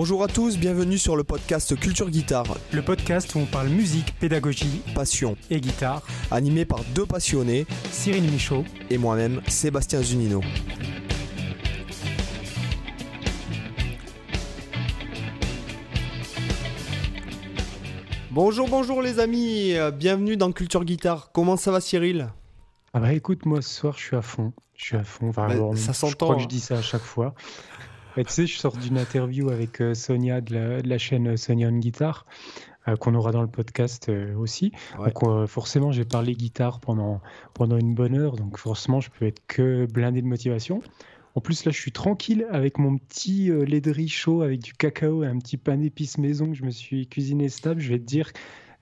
Bonjour à tous, bienvenue sur le podcast Culture Guitare. Le podcast où on parle musique, pédagogie, passion et guitare. Animé par deux passionnés, Cyril Michaud et moi-même, Sébastien Zunino. Bonjour, bonjour les amis, bienvenue dans Culture Guitare. Comment ça va Cyril? Ah bah écoute, moi ce soir je suis à fond. Je suis à fond. Enfin, bah, ça s'entend. Je crois que je dis ça à chaque fois. Tu sais, je sors d'une interview avec euh, Sonia de la, chaîne Sonia on Guitar, euh, qu'on aura dans le podcast euh, aussi. Donc forcément, j'ai parlé guitare pendant, pendant une bonne heure, donc forcément, je peux être que blindé de motivation. En plus, là, je suis tranquille avec mon petit lait de riz chaud avec du cacao et un petit pain d'épices maison que je me suis cuisiné stable. Je vais te dire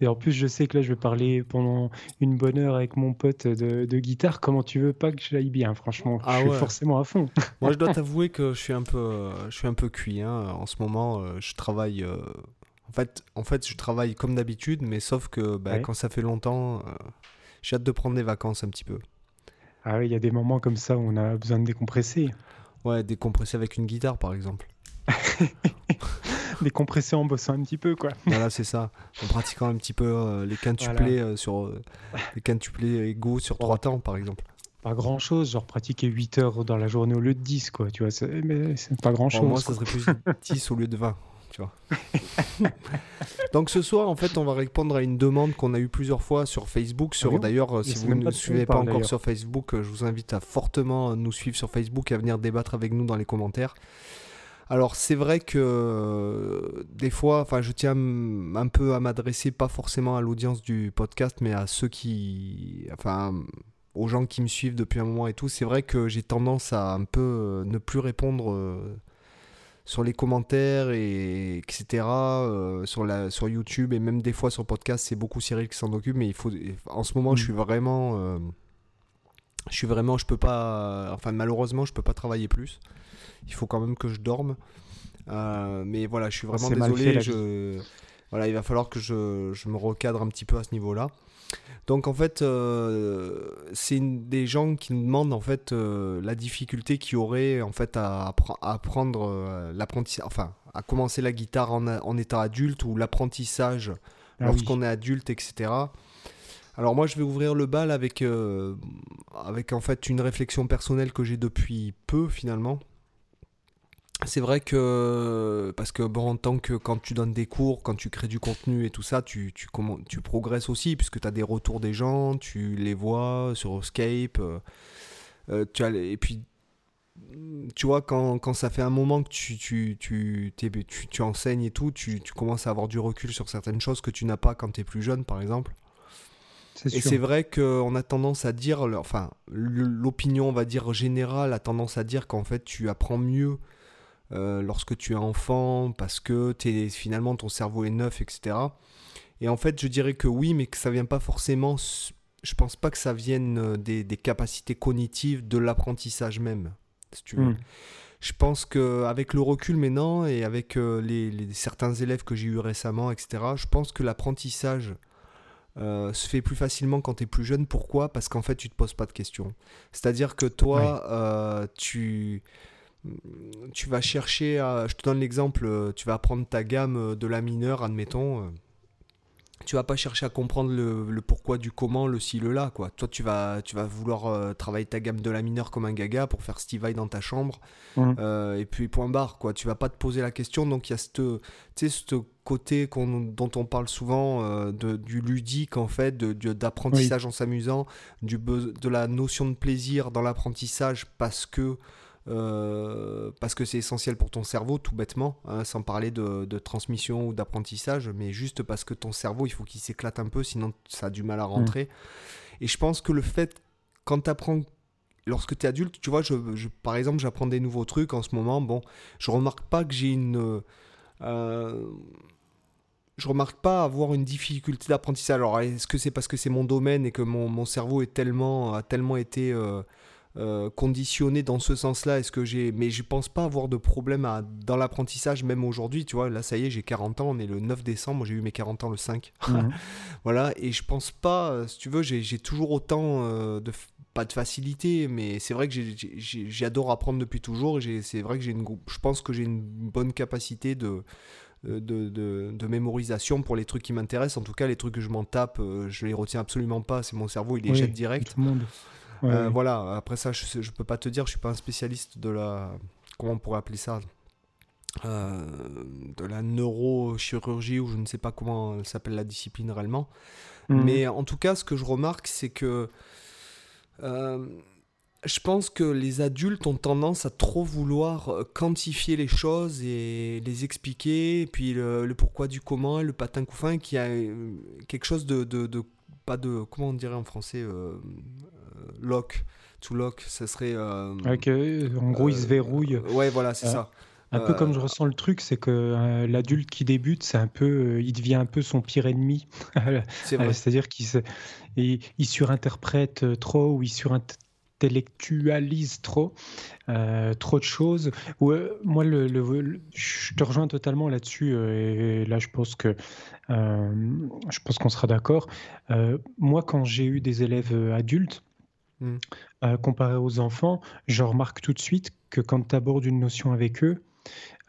et en plus, je sais que là, je vais parler pendant une bonne heure avec mon pote de, guitare. Comment tu veux pas que je l'aille bien, franchement? Ah Je suis forcément à fond. Moi, je dois t'avouer que je suis un peu, je suis un peu cuit. Hein. En ce moment, euh, je travaille. Euh, en fait, en fait, je travaille comme d'habitude, mais sauf que bah, quand ça fait longtemps, euh, j'ai hâte de prendre des vacances un petit peu. Ah oui, il y a des moments comme ça où on a besoin de décompresser. Ouais, décompresser avec une guitare, par exemple. décompresser en bossant un petit peu, quoi. Voilà, c'est ça. En pratiquant un petit peu euh, les quintuplés euh, sur euh, les quintuplés égaux sur trois temps, par exemple. Pas grand chose, genre pratiquer 8 heures dans la journée au lieu de 10, quoi. Tu vois, mais c'est pas grand chose. moi, ça serait plus 10 au lieu de 20. Tu vois. Donc ce soir, en fait, on va répondre à une demande qu'on a eu plusieurs fois sur Facebook. Sur ah d'ailleurs, si vous ne nous suivez pas encore sur Facebook, je vous invite à fortement nous suivre sur Facebook et à venir débattre avec nous dans les commentaires. Alors c'est vrai que euh, des fois, enfin je tiens un peu à m'adresser pas forcément à l'audience du podcast, mais à ceux qui, enfin aux gens qui me suivent depuis un moment et tout. C'est vrai que j'ai tendance à un peu euh, ne plus répondre euh, sur les commentaires et etc. sur la sur YouTube et même des fois sur podcast, c'est beaucoup Cyril qui s'en occupe, mais il faut en ce moment je suis mm. vraiment je suis vraiment je peux pas enfin malheureusement je peux pas travailler plus il faut quand même que je dorme. Euh, mais voilà, je suis vraiment désolé. Je... Voilà, il va falloir que je, je, me recadre un petit peu à ce niveau-là. Donc en fait, euh, c'est des gens qui nous demandent en fait euh, la difficulté qu'il y aurait en fait à, apprendre l'apprentissage, enfin à commencer la guitare en, en état adulte ou l'apprentissage ah lorsqu'on est adulte, etc. Alors moi je vais ouvrir le bal avec, avec en fait une réflexion personnelle que j'ai depuis peu finalement c'est vrai que parce que bon en tant que quand tu donnes des cours, quand tu crées du contenu et tout ça, tu tu, tu progresses aussi puisque tu as des retours des gens, tu les vois sur Skype euh, euh, et puis tu vois quand, quand, ça fait un moment que tu tu, tu, tu, enseignes et tout, tu, commences à avoir du recul sur certaines choses que tu n'as pas quand tu es plus jeune par exemple. Et c'est vrai qu'on a tendance à dire, enfin l'opinion on va dire générale a tendance à dire qu'en fait tu apprends mieux euh, lorsque tu es enfant, parce que es, finalement ton cerveau est neuf, etc. Et en fait, je dirais que oui, mais que ça vient pas forcément. Je pense pas que ça vienne euh, des, capacités cognitives de l'apprentissage même. Si tu veux. Hmm. Je pense qu'avec le recul maintenant et avec euh, les, certains élèves que j'ai eu récemment, etc., je pense que l'apprentissage se fait plus facilement quand tu es plus jeune. Pourquoi? Parce qu'en fait, tu te poses pas de questions. C'est-à-dire que toi, tu tu vas chercher à, je te donne l'exemple, euh, tu vas apprendre ta gamme euh, de la mineure, admettons. Euh, tu vas pas chercher à comprendre le, pourquoi du comment, le si, le là, quoi. Toi, tu vas, tu vas vouloir travailler ta gamme de la mineure comme un gaga pour faire Steve Vai dans ta chambre. Mmh. et puis, point barre, quoi. Tu vas pas te poser la question. Donc, il y a ce côté dont on parle souvent de, du ludique, en fait, d'apprentissage en s'amusant, de la notion de plaisir dans l'apprentissage parce que euh, parce que c'est essentiel pour ton cerveau, tout bêtement, hein, sans parler de, transmission ou d'apprentissage, mais juste parce que ton cerveau, il faut qu'il s'éclate un peu, sinon ça a du mal à rentrer. Mm. Et je pense que le fait, quand tu apprends, lorsque tu es adulte, tu vois, je, par exemple, j'apprends des nouveaux trucs en ce moment, bon, je remarque pas que j'ai une... Euh, je remarque pas avoir une difficulté d'apprentissage. Alors, est-ce que c'est parce que c'est mon domaine et que mon, mon, cerveau est tellement, a tellement été... Euh, euh, conditionné dans ce sens-là. Est-ce que j'ai, mais je pense pas avoir de problème à... dans l'apprentissage même aujourd'hui. Tu vois, là ça y est, j'ai 40 ans. On est le 9 décembre. J'ai eu mes 40 ans le 5. Mhm. voilà. Et je pense pas, euh, si tu veux, j'ai toujours autant euh, de pas de facilité, mais c'est vrai que j'adore apprendre depuis toujours. C'est vrai que j'ai une, je pense que j'ai une bonne capacité de, de, de, mémorisation pour les trucs qui m'intéressent. En tout cas, les trucs que je m'en tape, je les retiens absolument pas. C'est mon cerveau, il les jette direct. Voilà. Après ça, je, je peux pas te dire, je suis pas un spécialiste de la, comment on pourrait appeler ça, euh, de la neurochirurgie ou je ne sais pas comment s'appelle la discipline réellement. Mhm. Mais en tout cas, ce que je remarque, c'est que euh, je pense que les adultes ont tendance à trop vouloir euh, quantifier les choses et les expliquer, et puis le, pourquoi du comment, le patin couffin, qui a quelque chose de, de, pas de, comment on dirait en français, lock, to lock, ça serait... Avec, en gros, il se verrouille. ouais, voilà, c'est ça. Un peu comme je euh, ressens le truc, c'est que euh, l'adulte qui débute, c'est un peu, euh, il devient un peu son pire ennemi. C'est-à-dire qu'il il, surinterprète trop ou il surintellectualise trop, trop de choses. moi, le, je te rejoins totalement là-dessus. et là, je pense que je pense qu'on sera d'accord. moi, quand j'ai eu des élèves adultes, mmh. comparé aux enfants, je remarque tout de suite que quand tu abordes une notion avec eux,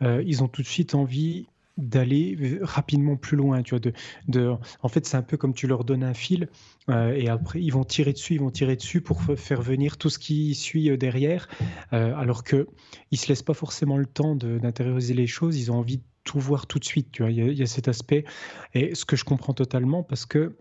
euh, ils ont tout de suite envie d'aller rapidement plus loin. Tu vois, de, de, en fait, c'est un peu comme tu leur donnes un fil euh, et après, ils vont tirer dessus, ils vont tirer dessus pour faire venir tout ce qui suit euh, derrière, alors qu'ils ne se laissent pas forcément le temps d'intérioriser les choses, ils ont envie de tout voir tout de suite. Tu vois, il y, a cet aspect. Et ce que je comprends totalement, parce que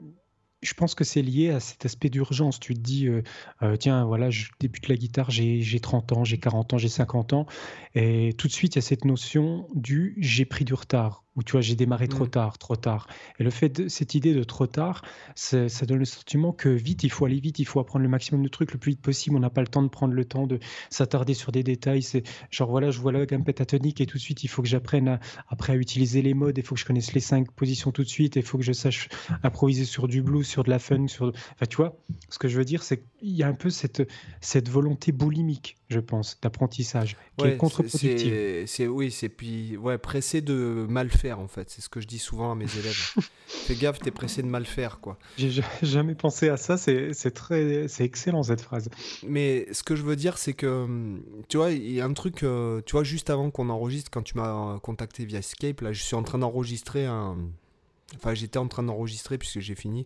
je pense que c'est lié à cet aspect d'urgence. Tu te dis, euh, euh, tiens, voilà, je débute la guitare, j'ai 30 ans, j'ai 40 ans, j'ai 50 ans. Et tout de suite, il y a cette notion du j'ai pris du retard où tu vois, j'ai démarré trop mmh. tard, trop tard. Et le fait de cette idée de trop tard, ça donne le sentiment que vite, il faut aller vite, il faut apprendre le maximum de trucs le plus vite possible. On n'a pas le temps de prendre le temps de s'attarder sur des détails. C'est genre, voilà, je vois la gamme pétatonique et tout de suite, il faut que j'apprenne après à utiliser les modes, il faut que je connaisse les cinq positions tout de suite, il faut que je sache improviser sur du blues, sur de la funk, sur. Enfin, tu vois, ce que je veux dire, c'est qu'il y a un peu cette, cette volonté boulimique, je pense, d'apprentissage, qui est contre-productive. Oui, c'est puis, ouais, pressé de mal faire en fait. C'est ce que je dis souvent à mes élèves. Fais gaffe, t'es pressé de mal faire quoi. J'ai jamais pensé à ça. C'est très, c'est excellent cette phrase. Mais ce que je veux dire, c'est que hum, tu vois, il y a un truc. Euh, tu vois, juste avant qu'on enregistre, quand tu m'as contacté via Skype, là, je suis en train d'enregistrer un. Enfin, j'étais en train d'enregistrer puisque j'ai fini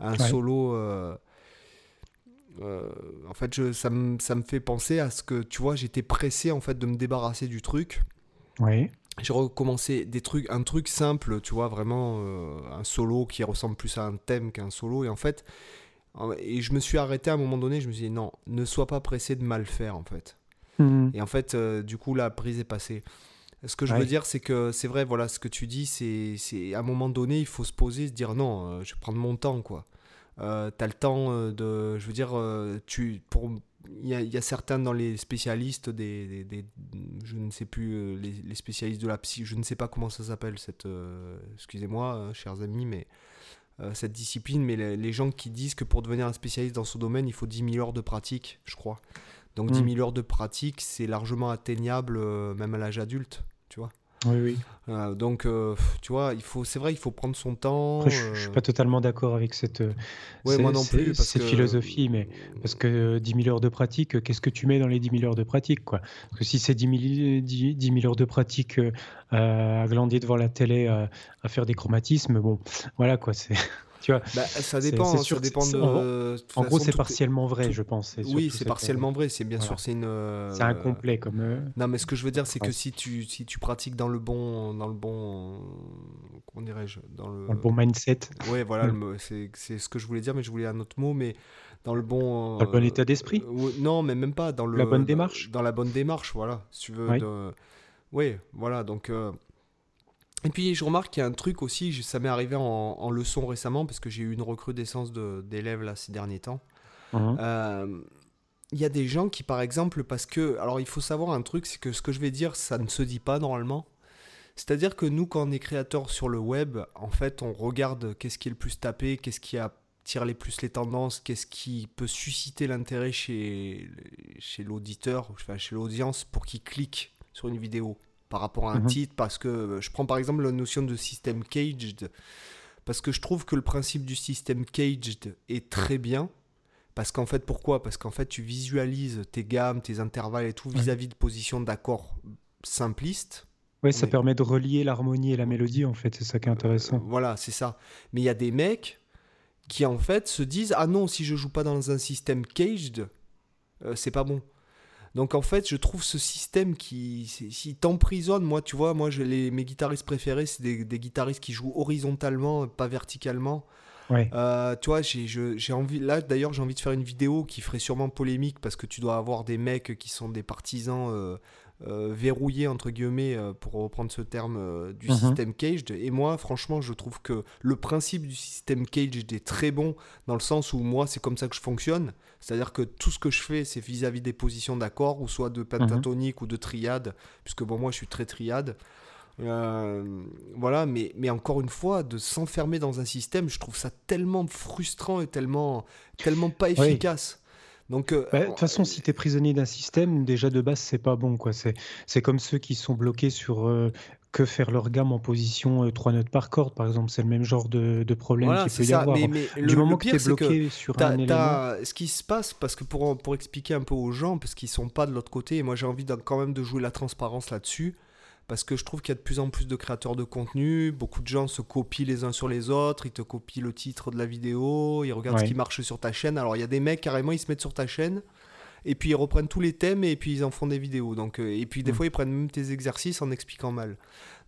un solo. Euh, euh, en fait, je, ça, me, ça me fait penser à ce que, tu vois, j'étais pressé en fait de me débarrasser du truc. Oui j'ai recommencé des trucs, un truc simple, tu vois, vraiment euh, un solo qui ressemble plus à un thème qu'un solo. Et en fait, et je me suis arrêté à un moment donné, je me suis dit non, ne sois pas pressé de mal faire en fait. Mhm. Et en fait, euh, du coup, la prise est passée. Ce que je veux dire, c'est que c'est vrai, voilà, ce que tu dis, c'est à un moment donné, il faut se poser, se dire non, euh, je vais prendre mon temps, quoi. Euh, as le temps de, je veux dire, tu, pour, il y, a, certains dans les spécialistes, des, des, je ne sais plus, euh, les, spécialistes de la psy, je ne sais pas comment ça s'appelle, cette, euh, excusez-moi, euh, chers amis, mais cette discipline, mais les, gens qui disent que pour devenir un spécialiste dans ce domaine, il faut 10 000 heures de pratique, je crois. Donc 10 000 hmm. heures de pratique, c'est largement atteignable même à l'âge adulte, tu vois. Oui, oui. Euh, donc, euh, tu vois, il faut, c'est vrai, il faut prendre son temps. Après, je, ne suis pas totalement d'accord avec cette, ouais, moi non plus, cette philosophie, mais parce que 10 000 heures de pratique, qu'est-ce que tu mets dans les 10 000 heures de pratique, quoi? Parce que si c'est 10 000, 10, 000 heures de pratique euh, à glander devant la télé, à faire des chromatismes, bon, voilà, quoi, c'est. Bah, ça dépend, ça dépend de. En, gros, c'est partiellement vrai, je pense. Oui, c'est partiellement vrai. C'est bien sûr, c'est une. Euh, c'est incomplet comme. Euh, non, mais ce que je veux dire, c'est que si tu si tu pratiques dans le bon dans le bon comment dirais-je dans le... bon mindset. Oui, voilà, mm. c'est ce que je voulais dire, mais je voulais un autre mot, mais dans le bon. Dans le bon euh, état d'esprit. non, mais même pas dans le. La bonne démarche. Dans la bonne démarche, voilà. Si tu veux. Oui, voilà, donc. Et puis je remarque qu'il y a un truc aussi, ça m'est arrivé en, leçon récemment, parce que j'ai eu une recrudescence d'élèves là ces derniers temps. Mhm. Euh, il y a des gens qui, par exemple, parce que. Alors il faut savoir un truc, c'est que ce que je vais dire, ça ne se dit pas normalement. C'est-à-dire que nous, quand on est créateur sur le web, en fait, on regarde qu'est-ce qui est le plus tapé, qu'est-ce qui attire les plus les tendances, qu'est-ce qui peut susciter l'intérêt chez, chez l'auditeur, enfin, chez l'audience, pour qu'il clique sur une vidéo par rapport à un mhm. titre, parce que euh, je prends par exemple la notion de système caged, parce que je trouve que le principe du système caged est très bien, Parce qu'en fait, pourquoi? Parce qu'en fait, tu visualises tes gammes, tes intervalles et tout vis-à-vis de positions d'accords simplistes. Oui, ça permet de relier l'harmonie et la mélodie, en fait, c'est ça qui est intéressant. voilà, c'est ça. Mais il y a des mecs qui, en fait, se disent Ah non, si je joue pas dans un système caged, euh, c'est pas bon. Donc en fait, je trouve ce système qui, si t'emprisonne, moi, tu vois, moi, je, les, mes guitaristes préférés, c'est des, des, guitaristes qui jouent horizontalement, pas verticalement. Ouais. Euh, tu vois, j'ai envie, là d'ailleurs, j'ai envie de faire une vidéo qui ferait sûrement polémique parce que tu dois avoir des mecs qui sont des partisans euh, euh, verrouillés, entre guillemets, pour reprendre ce terme, du mhm. système caged. Et moi, franchement, je trouve que le principe du système caged est très bon dans le sens où moi, c'est comme ça que je fonctionne. C'est-à-dire que tout ce que je fais, c'est vis-à-vis des positions d'accords, ou soit de mhm. pentatonique ou de triade, puisque bon, moi, je suis très triade. Euh, voilà, mais, mais encore une fois, de s'enfermer dans un système, je trouve ça tellement frustrant et tellement, tellement pas efficace. Donc, euh, bah, de toute façon, si tu es prisonnier d'un système, déjà de base, c'est pas bon. quoi. C'est comme ceux qui sont bloqués sur euh, que faire leur gamme en position 3 notes par corde, par exemple. C'est le même genre de, de problème voilà, qu'il peut y avoir. Mais, du le, moment que tu es bloqué sur un élément... Ce qui se passe, parce que pour, pour expliquer un peu aux gens, parce qu'ils sont pas de l'autre côté, et moi j'ai envie quand même de jouer la transparence là-dessus, parce que je trouve qu'il y a de plus en plus de créateurs de contenu, beaucoup de gens se copient les uns sur les autres, ils te copient le titre de la vidéo, ils regardent ce qui marche sur ta chaîne. Alors il y a des mecs carrément, ils se mettent sur ta chaîne et puis ils reprennent tous les thèmes et puis ils en font des vidéos. Donc euh, et puis des mm. fois ils prennent même tes exercices en expliquant mal.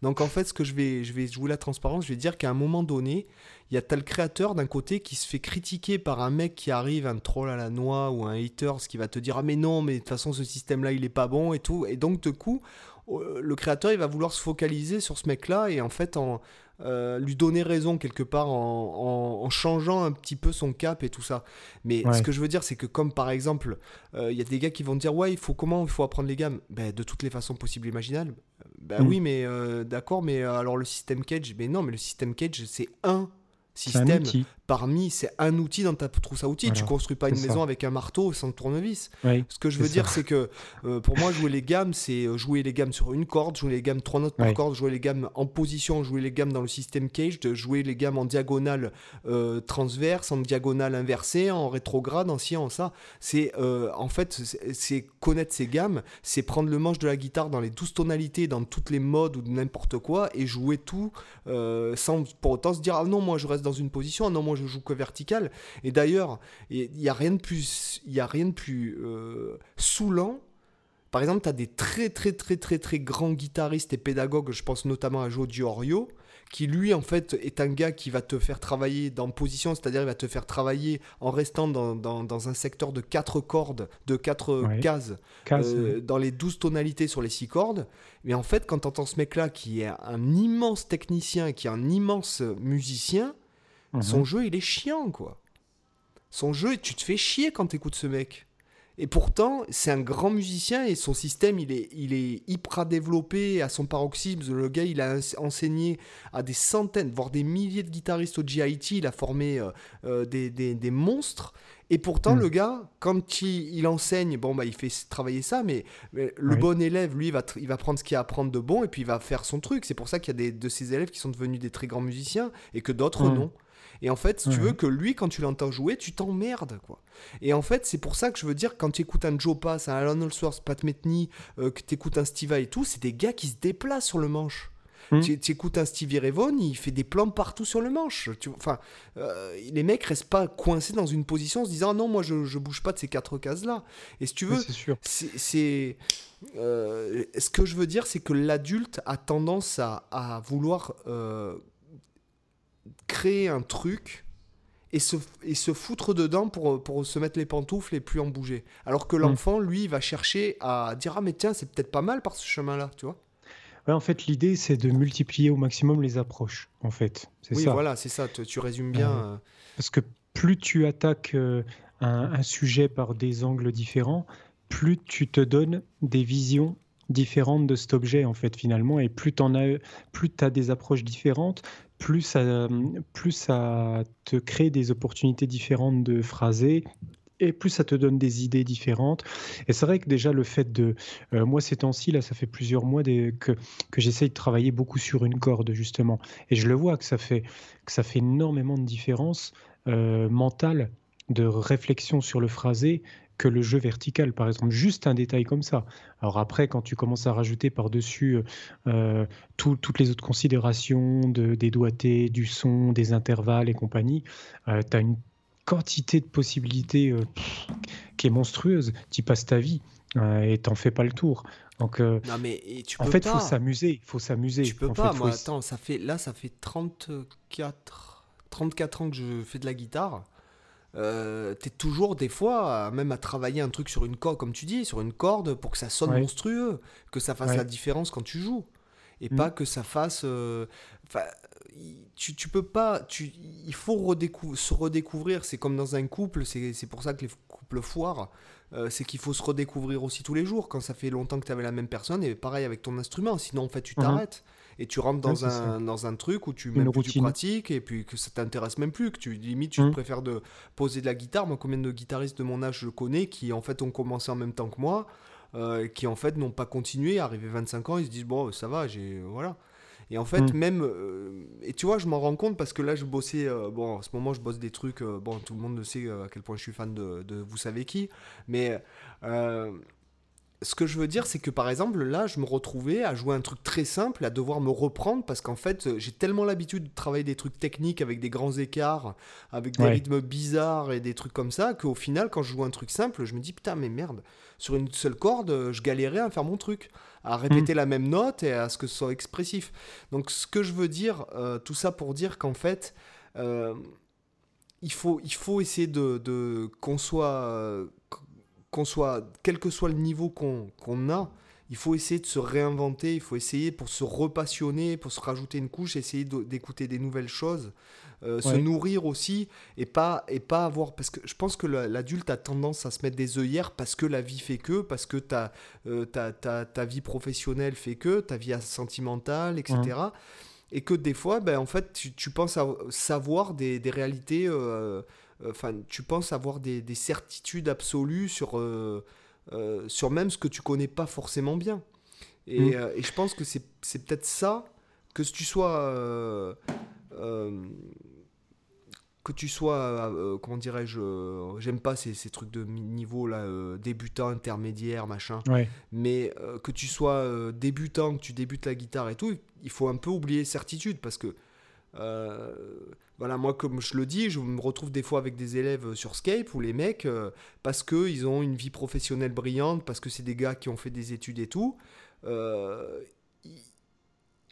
Donc en fait, ce que je vais je vais jouer la transparence, je vais dire qu'à un moment donné, il y a tel créateur d'un côté qui se fait critiquer par un mec qui arrive, un troll à la noix ou un hater, ce qui va te dire ah mais non, mais de toute façon ce système là il est pas bon et tout. Et donc de coup, le créateur il va vouloir se focaliser sur ce mec là et en fait en euh, lui donner raison quelque part en, changeant un petit peu son cap et tout ça. Mais ce que je veux dire, c'est que comme par exemple, euh, il y a des gars qui vont dire ouais, il faut comment il faut apprendre les gammes? Ben, De toutes les façons possibles et imaginables. Ben mm. oui, mais euh, d'accord, mais alors le système cage, mais non, mais le système cage, c'est un système parmi, c'est un outil dans ta trousse à outils. tu construis pas une maison avec un marteau sans tournevis. Ce que je veux dire, c'est que euh, pour moi, jouer les gammes, c'est euh, jouer les gammes sur une corde, jouer les gammes trois notes par corde, jouer les gammes en position, jouer les gammes dans le système cage, de jouer les gammes en diagonale euh, transverse, en diagonale inversée, en rétrograde, en ci, en ça. C'est en fait, c'est connaître ces gammes, c'est prendre le manche de la guitare dans les douze tonalités, dans toutes les modes ou n'importe quoi, et jouer tout sans pour autant se dire ah non, moi je reste dans une position, ah non, moi je joue que vertical. Et d'ailleurs, il n'y a rien de plus, il a rien de plus euh, saoulant. Par exemple, tu as des très très très très très grands guitaristes et pédagogues, je pense notamment à Joe Diorio, qui lui en fait est un gars qui va te faire travailler dans position, c'est-à-dire il va te faire travailler en restant dans, dans, un secteur de quatre cordes, de quatre cases, euh, dans les douze tonalités sur les six cordes. Mais en fait, quand tu entends ce mec-là qui est un immense technicien, qui est un immense musicien, son mhm. jeu, il est chiant, quoi. Son jeu, tu te fais chier quand tu écoutes ce mec. Et pourtant, c'est un grand musicien et son système, il est, il est hyper développé à son paroxysme. Le gars, il a enseigné à des centaines, voire des milliers de guitaristes au GIT. Il a formé euh, euh, des, des, des, monstres. Et pourtant, hmm. le gars, quand il, il, enseigne, bon, bah, il fait travailler ça, mais, le bon élève, lui, il va, il va prendre ce qu'il a à apprendre de bon et puis il va faire son truc. C'est pour ça qu'il y a des, de ces élèves qui sont devenus des très grands musiciens et que d'autres hmm. non. Et en fait, si tu veux que lui, quand tu l'entends jouer, tu t'emmerdes, quoi. Et en fait, c'est pour ça que je veux dire, quand tu écoutes un Joe Pass, un Alan Allsworth, Pat Metheny, euh, que tu écoutes un Steve et tout, c'est des gars qui se déplacent sur le manche. Hmm. Tu, écoutes un Stevie Ray Vaughan, il fait des plans partout sur le manche. Tu, enfin, euh, les mecs restent pas coincés dans une position en se disant ah non, moi je, je bouge pas de ces quatre cases-là. Et si tu veux, c'est. Euh, ce que je veux dire, c'est que l'adulte a tendance à, à vouloir créer un truc et se, et se foutre dedans pour, pour se mettre les pantoufles et plus en bouger. Alors que mm. l'enfant, lui, va chercher à dire Ah, mais tiens, c'est peut-être pas mal par ce chemin-là, tu vois. Ouais, en fait, l'idée, c'est de multiplier au maximum les approches, en fait. Oui, voilà, c'est ça, tu, résumes bien. Euh, euh. parce que plus tu attaques euh, un, un, sujet par des angles différents, plus tu te donnes des visions différentes de cet objet, en fait, finalement, et plus tu as, plus as des approches différentes, plus ça, plus ça te crée des opportunités différentes de phraser, et plus ça te donne des idées différentes. Et c'est vrai que déjà le fait de... Euh, moi ces temps-ci, là ça fait plusieurs mois que, que j'essaye de travailler beaucoup sur une corde justement. Et je le vois que ça fait, que ça fait énormément de différence euh, mentale de réflexion sur le phrasé que le jeu vertical, par exemple. Juste un détail comme ça. Alors après, quand tu commences à rajouter par-dessus euh, toutes les autres considérations de, des doigtés, du son, des intervalles et compagnie, euh, tu as une quantité de possibilités euh, qui est monstrueuse. Tu passes ta vie et t'en fais pas le tour. Donc, non mais tu peux en fait, il faut s'amuser. Il faut s'amuser. Tu peux pas. moi, attends, ça fait là, ça fait 34, 34 ans que je fais de la guitare euh, tu es toujours des fois, même à travailler un truc sur une corde, comme tu dis, sur une corde pour que ça sonne monstrueux, que ça fasse la différence quand tu joues. Et mm. pas que ça fasse. Euh, tu, tu, peux pas. Tu, il faut se redécouvrir. C'est comme dans un couple, c'est pour ça que les couples foirent. Euh, c'est qu'il faut se redécouvrir aussi tous les jours quand ça fait longtemps que tu avais la même personne. Et pareil avec ton instrument. Sinon, en fait, tu mm-hmm. t'arrêtes et tu rentres dans, un, dans un truc où tu, même tu pratiques et puis que ça t'intéresse même plus, que tu limite tu mmh. préfères de poser de la guitare. Moi, combien de guitaristes de mon âge je connais qui en fait ont commencé en même temps que moi, euh, qui en fait n'ont pas continué, arrivé 25 ans, ils se disent bon ça va, j'ai voilà. Et en fait, mmh. même. Euh, et tu vois, je m'en rends compte parce que là, je bossais. Euh, bon, en ce moment, je bosse des trucs. bon, tout le monde sait à quel point je suis fan de, de vous savez qui. Mais ce que je veux dire, c'est que par exemple, là, je me retrouvais à jouer un truc très simple, à devoir me reprendre parce qu'en fait, j'ai tellement l'habitude de travailler des trucs techniques avec des grands écarts, avec des rythmes bizarres et des trucs comme ça, qu'au final, quand je joue un truc simple, je me dis putain, mais merde, sur une seule corde, je galérais à faire mon truc, à répéter mm. la même note et à ce que ce soit expressif. Donc, ce que je veux dire, euh, tout ça pour dire qu'en fait, euh, il, faut, il faut essayer de, de qu'on soit. Euh, qu'on soit, quel que soit le niveau qu'on a, il faut essayer de se réinventer, il faut essayer pour se repassionner, pour se rajouter une couche, essayer d'écouter des nouvelles choses, euh, se nourrir aussi, et pas, et pas avoir... Parce que je pense que l'adulte a tendance à se mettre des œillères parce que la vie fait que, parce que ta, euh, ta, ta, ta, vie professionnelle fait que, ta vie sentimentale, etc. Et que des fois, ben, en fait, tu, tu penses à savoir des, des réalités... Euh, enfin, tu penses avoir des, certitudes absolues sur, euh, euh, sur même ce que tu connais pas forcément bien. Et, mm. euh, je pense que c'est peut-être ça, que tu sois que tu sois, comment dirais-je, j'aime pas ces, ces, trucs de niveau là, débutant, intermédiaire, machin, mais que tu sois débutant, que tu débutes la guitare et tout, il faut un peu oublier certitude parce que voilà, moi, comme je le dis, je me retrouve des fois avec des élèves sur Skype où les mecs, euh, parce qu'ils ont une vie professionnelle brillante, parce que c'est des gars qui ont fait des études et tout, euh,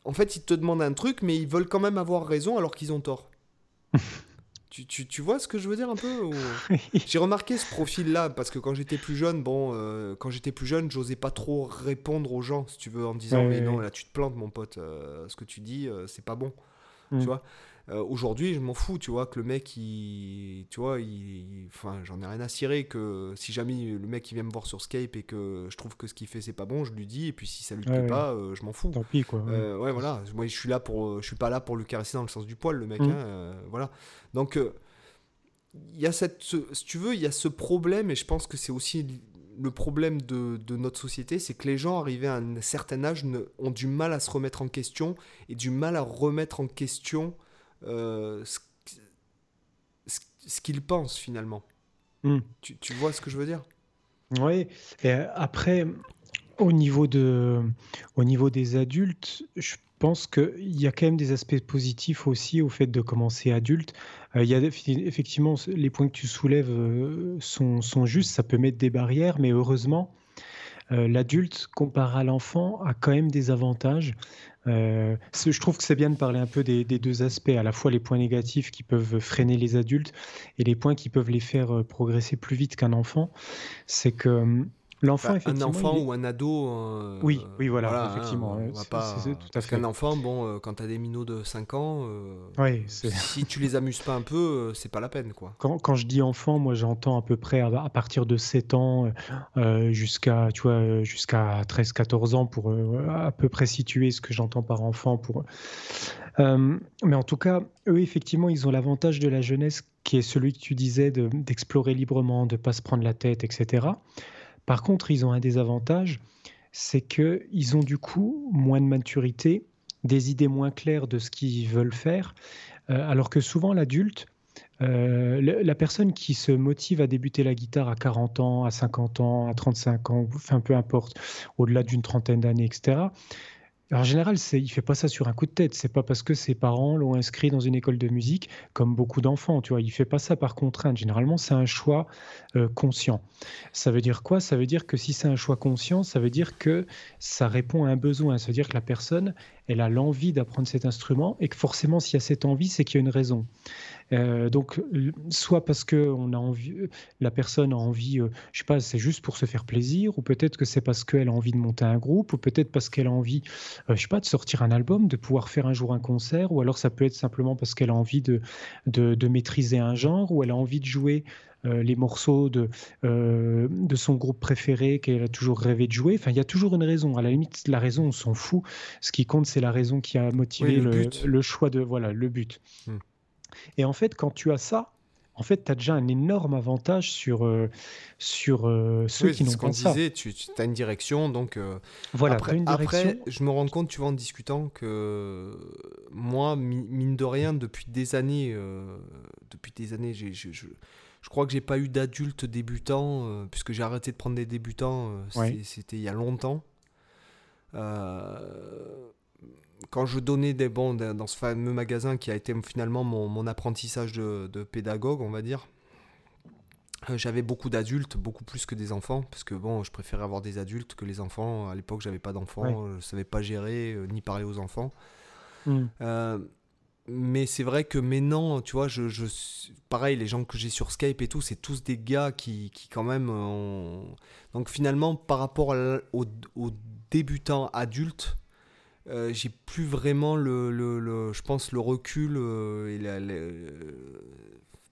en fait, ils te demandent un truc, mais ils veulent quand même avoir raison alors qu'ils ont tort. tu, tu, tu, vois ce que je veux dire un peu J'ai remarqué ce profil-là, parce que quand j'étais plus jeune, bon, euh, quand j'étais plus jeune, j'osais pas trop répondre aux gens, si tu veux, en disant, mais non, là, tu te plantes, mon pote, ce que tu dis, c'est pas bon. Tu mm. vois euh, aujourd'hui, je m'en fous, tu vois, que le mec, il, tu vois, il, enfin, j'en ai rien à cirer que si jamais le mec il vient me voir sur Skype et que je trouve que ce qu'il fait c'est pas bon, je lui dis et puis si ça lui plaît pas, euh, je m'en fous. Tant pis quoi. Ouais. Euh, voilà, moi je suis là pour, je suis pas là pour le caresser dans le sens du poil, le mec, mmh. hein, voilà. Donc il y a cette, si tu veux, il y a ce problème et je pense que c'est aussi le problème de, de, notre société, c'est que les gens arrivés à un certain âge ne, ont du mal à se remettre en question et du mal à remettre en question euh, ce, ce qu'ils pensent finalement. Hmm. Tu, tu, vois ce que je veux dire? Oui. Et après, au niveau, de, au niveau des adultes, je pense qu'il y a quand même des aspects positifs aussi au fait de commencer adulte. Euh, il y a effectivement les points que tu soulèves euh, sont, sont justes, ça peut mettre des barrières, mais heureusement, l'adulte comparé à l'enfant a quand même des avantages. Euh, je trouve que c'est bien de parler un peu des, des, deux aspects, à la fois les points négatifs qui peuvent freiner les adultes et les points qui peuvent les faire euh, progresser plus vite qu'un enfant. C'est que L'enfant, Un enfant ou un ado. Euh, oui, oui, voilà, effectivement. Parce qu'un enfant, bon, euh, quand tu as des minots de 5 ans, euh, si tu les amuses pas un peu, c'est pas la peine, quoi. Quand, quand je dis enfant, moi j'entends à peu près à, partir de 7 ans jusqu'à, tu vois, jusqu'à 13-14 ans pour à peu près situer ce que j'entends par enfant. Pour... mais en tout cas, eux, effectivement, ils ont l'avantage de la jeunesse qui est celui que tu disais d'explorer librement, de pas se prendre la tête, etc. Par contre, ils ont un désavantage, c'est qu'ils ont du coup moins de maturité, des idées moins claires de ce qu'ils veulent faire, euh, alors que souvent l'adulte, euh, la personne qui se motive à débuter la guitare à 40 ans, à 50 ans, à 35 ans, enfin peu importe, au-delà d'une trentaine d'années, etc., en général, il ne fait pas ça sur un coup de tête. C'est pas parce que ses parents l'ont inscrit dans une école de musique, comme beaucoup d'enfants. Tu vois, il fait pas ça par contrainte. Généralement, c'est un choix euh, conscient. Ça veut dire quoi? Ça veut dire que si c'est un choix conscient, ça veut dire que ça répond à un besoin. Ça veut dire que la personne, elle a l'envie d'apprendre cet instrument et que forcément, s'il y a cette envie, c'est qu'il y a une raison. Euh, donc, soit parce que on a envie, la personne a envie, euh, je sais pas, c'est juste pour se faire plaisir, ou peut-être que c'est parce qu'elle a envie de monter un groupe, ou peut-être parce qu'elle a envie, euh, je sais pas, de sortir un album, de pouvoir faire un jour un concert, ou alors ça peut être simplement parce qu'elle a envie de, de, maîtriser un genre, ou elle a envie de jouer les morceaux de, de son groupe préféré qu'elle a toujours rêvé de jouer. Enfin, il y a toujours une raison. À la limite, la raison, on s'en fout. Ce qui compte, c'est la raison qui a motivé le, choix de voilà le but. Hmm. Et en fait, quand tu as ça, en fait, tu as déjà un énorme avantage sur, euh, sur euh, ceux qui n'ont pas ça. disait, tu, tu as une direction, donc... Euh, voilà, après, une direction. après, je me rends compte, tu vois, en discutant, que moi, mine de rien, depuis des années, depuis des années, j'ai, je, je, crois que j'ai pas eu d'adulte débutant, puisque j'ai arrêté de prendre des débutants, c'était il y a longtemps. Quand je donnais des bons dans ce fameux magasin qui a été finalement mon, apprentissage de, pédagogue, on va dire, euh, j'avais beaucoup d'adultes, beaucoup plus que des enfants, parce que bon, je préférais avoir des adultes que les enfants. À l'époque, j'avais pas d'enfants, je savais pas gérer euh, ni parler aux enfants. Hmm. Euh, mais c'est vrai que maintenant, tu vois, je, je pareil, les gens que j'ai sur Skype et tout, c'est tous des gars qui, qui quand même ont... Donc finalement, par rapport aux débutants adultes, euh, j'ai plus vraiment le, le, je pense le recul euh, et euh,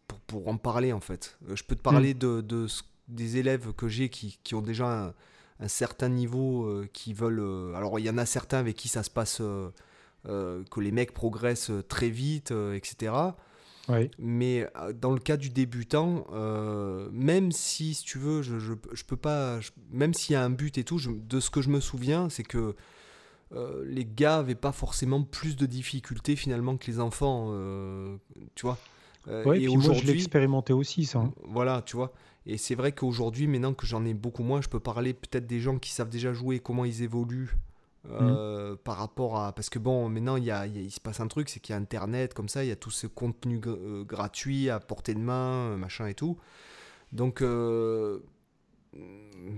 pour, pour, en parler en fait. je peux te parler mm. de, de, des élèves que j'ai qui, qui, ont déjà un, certain niveau, qui veulent. alors il y en a certains avec qui ça se passe, que les mecs progressent très vite, etc. Mais dans le cas du débutant, même si, si tu veux, je, je, je peux pas, même s'il y a un but et tout, de ce que je me souviens, c'est que euh, les gars avaient pas forcément plus de difficultés finalement que les enfants, euh, tu vois. Euh, et moi je l'ai expérimenté aussi ça. Hein. Voilà, tu vois. Et c'est vrai qu'aujourd'hui, maintenant que j'en ai beaucoup moins, je peux parler peut-être des gens qui savent déjà jouer, comment ils évoluent. Mhm. par rapport à parce que bon maintenant il, y a, il, se passe un truc c'est qu'il y a internet comme ça il y a tout ce contenu gratuit à portée de main machin et tout donc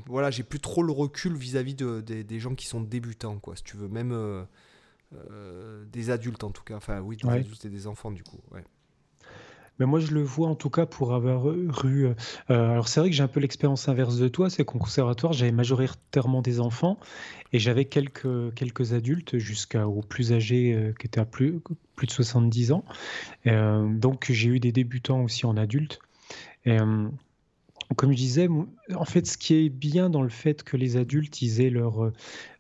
voilà, j'ai plus trop le recul vis-à-vis de, des gens qui sont débutants, quoi, si tu veux, même euh, euh, des adultes en tout cas. Enfin, oui, des adultes et des enfants, du coup. Ouais. Mais moi, je le vois en tout cas pour avoir eu. Euh, alors, c'est vrai que j'ai un peu l'expérience inverse de toi, c'est qu'en conservatoire, j'avais majoritairement des enfants et j'avais quelques, quelques adultes jusqu'aux plus âgés qui étaient à plus, plus de 70 ans. donc, j'ai eu des débutants aussi en adultes. Et, comme je disais, en fait, ce qui est bien dans le fait que les adultes, ils aient, leur, euh,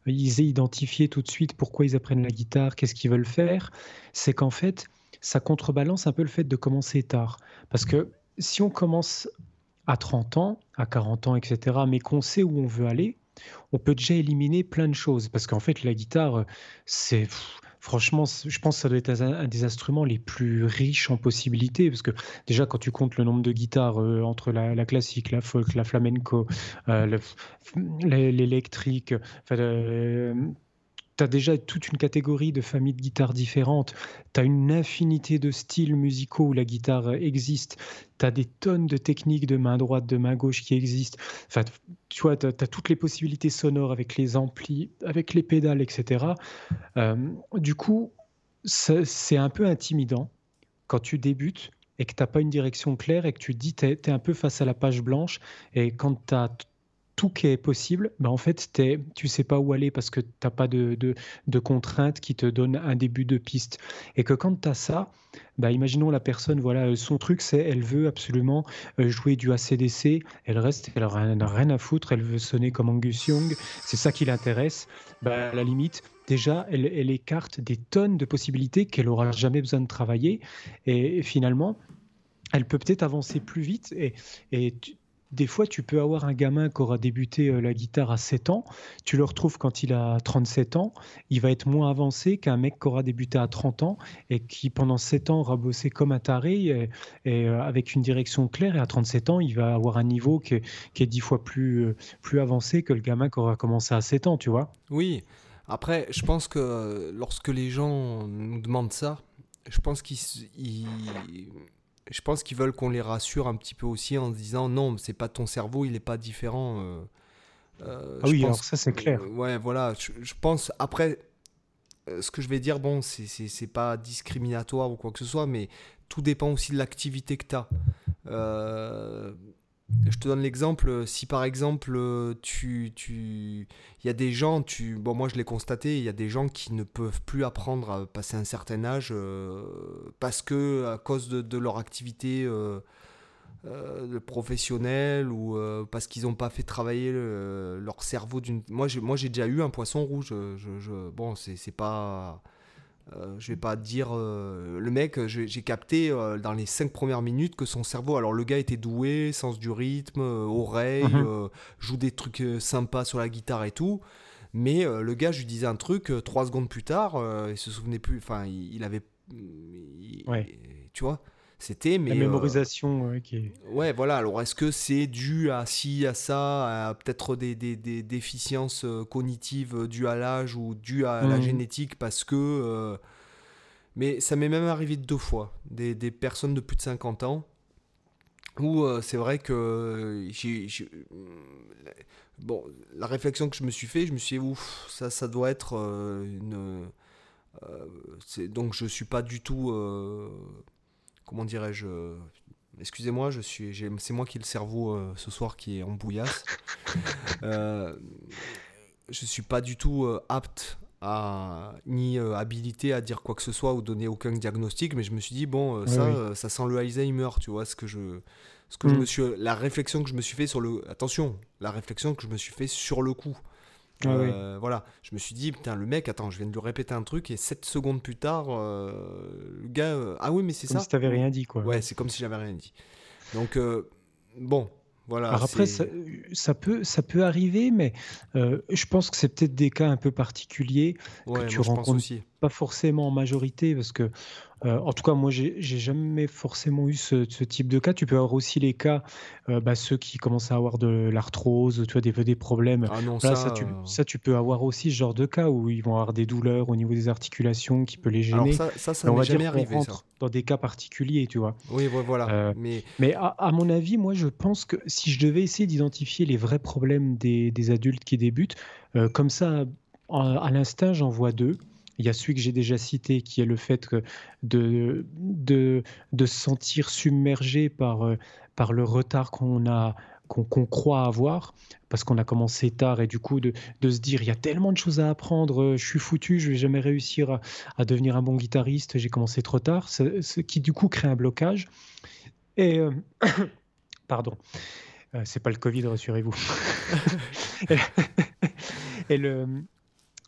aient identifié tout de suite pourquoi ils apprennent la guitare, qu'est-ce qu'ils veulent faire, c'est qu'en fait, ça contrebalance un peu le fait de commencer tard. Parce que si on commence à 30 ans, à 40 ans, etc., mais qu'on sait où on veut aller, on peut déjà éliminer plein de choses. Parce qu'en fait, la guitare, c'est franchement, je pense que ça doit être un, des instruments les plus riches en possibilités, parce que déjà, quand tu comptes le nombre de guitares euh, entre la, classique, la folk, la flamenco, euh, l'électrique, tu as déjà toute une catégorie de familles de guitares différentes, tu as une infinité de styles musicaux où la guitare existe, tu as des tonnes de techniques de main droite, de main gauche qui existent. Enfin, tu vois, tu as, toutes les possibilités sonores avec les amplis, avec les pédales, etc. Euh, du coup, c'est un peu intimidant quand tu débutes et que tu n'as pas une direction claire et que tu dis tu es, es, un peu face à la page blanche et quand tu as tout qui est possible, bah en fait, tu tu sais pas où aller parce que tu n'as pas de, de, contraintes qui te donnent un début de piste. Et que quand tu as ça, bah imaginons la personne, voilà, son truc, c'est elle veut absolument euh, jouer du ACDC, elle reste, elle n'a rien à foutre, elle veut sonner comme Angus Young, c'est ça qui l'intéresse. Bah, à la limite, déjà, elle, écarte des tonnes de possibilités qu'elle aura jamais besoin de travailler. Et, finalement, elle peut peut-être avancer plus vite et, et des fois, tu peux avoir un gamin qui aura débuté euh, la guitare à 7 ans, tu le retrouves quand il a 37 ans, il va être moins avancé qu'un mec qui aura débuté à 30 ans et qui, pendant 7 ans, aura bossé comme un taré et, euh, avec une direction claire. Et à 37 ans, il va avoir un niveau qui est, 10 fois plus, euh, plus avancé que le gamin qui aura commencé à 7 ans, tu vois. Oui. Après, je pense que lorsque les gens nous demandent ça, je pense qu'ils je pense qu'ils veulent qu'on les rassure un petit peu aussi en disant non, c'est pas ton cerveau, il n'est pas différent. Euh, euh, ah oui, alors ça c'est clair. ouais, voilà, je, pense. Après, euh, ce que je vais dire, bon, c'est pas discriminatoire ou quoi que ce soit, mais tout dépend aussi de l'activité que tu as. Je te donne l'exemple, si par exemple tu, tu, il y a des gens, tu, moi je l'ai constaté, il y a des gens qui ne peuvent plus apprendre à passer un certain âge euh, parce que à cause de, leur activité euh, euh, professionnelle ou parce qu'ils n'ont pas fait travailler leur cerveau d'une. Moi j'ai, déjà eu un poisson rouge. Je, bon c'est pas euh, je vais pas dire euh, le mec, j'ai capté euh, dans les cinq premières minutes que son cerveau, alors le gars était doué, sens du rythme, oreille, mhm. joue des trucs sympas sur la guitare et tout, mais le gars, je lui disais un truc, trois secondes plus tard, il se souvenait plus, enfin, il, avait, tu vois, c'était mais la mémorisation qui est... Ouais, voilà. Alors est-ce que c'est dû à ci, à ça, à peut-être des, des, des, déficiences euh, cognitives euh, dues à l'âge ou dues à la mmh. génétique parce que euh, mais ça m'est même arrivé deux fois des, des, personnes de plus de 50 ans où c'est vrai que j'ai bon la réflexion que je me suis fait, je me suis dit ouf, ça ça doit être une donc je suis pas du tout comment dirais-je Excusez-moi, je suis, c'est moi qui ai le cerveau euh, ce soir qui est en bouillasse. euh, je suis pas du tout euh, apte à, ni euh, habilité à dire quoi que ce soit ou donner aucun diagnostic, mais je me suis dit bon, ça, ça sent le Alzheimer, tu vois, ce que je, ce que je mm. me suis, la réflexion que je me suis fait sur le, attention, la réflexion que je me suis fait sur le coup. Ah euh, voilà, je me suis dit, putain, le mec, attends, je viens de lui répéter un truc et 7 secondes plus tard, euh, le gars, euh, ah oui, mais c'est ça. Comme si t'avais rien dit, quoi. Ouais, c'est comme si j'avais rien dit. Donc, bon, voilà. Alors après, ça, ça, peut, ça peut arriver, mais je pense que c'est peut-être des cas un peu particuliers que tu rencontres aussi. Pas forcément en majorité, parce que euh, en tout cas, moi, j'ai jamais forcément eu ce, type de cas. Tu peux avoir aussi les cas, euh, bah, ceux qui commencent à avoir de l'arthrose, tu vois, des, des problèmes. Ah non, ça, tu, ça, tu, peux avoir aussi ce genre de cas où ils vont avoir des douleurs au niveau des articulations qui peut les gêner. Alors ça, ça, ça m'est jamais arrivé. Ça. Dans des cas particuliers, tu vois. Oui, voilà. Euh, mais, mais à, mon avis, moi, je pense que si je devais essayer d'identifier les vrais problèmes des, des, adultes qui débutent, comme ça, à l'instinct, j'en vois deux. Il y a celui que j'ai déjà cité, qui est le fait de, de, de se sentir submergé par, euh, par le retard qu'on a qu'on croit avoir, parce qu'on a commencé tard, et du coup de, de, se dire, il y a tellement de choses à apprendre, euh, je suis foutu, je vais jamais réussir à, devenir un bon guitariste, j'ai commencé trop tard, ce, qui du coup crée un blocage. Et... Euh, pardon. c'est pas le Covid, rassurez-vous. et, le,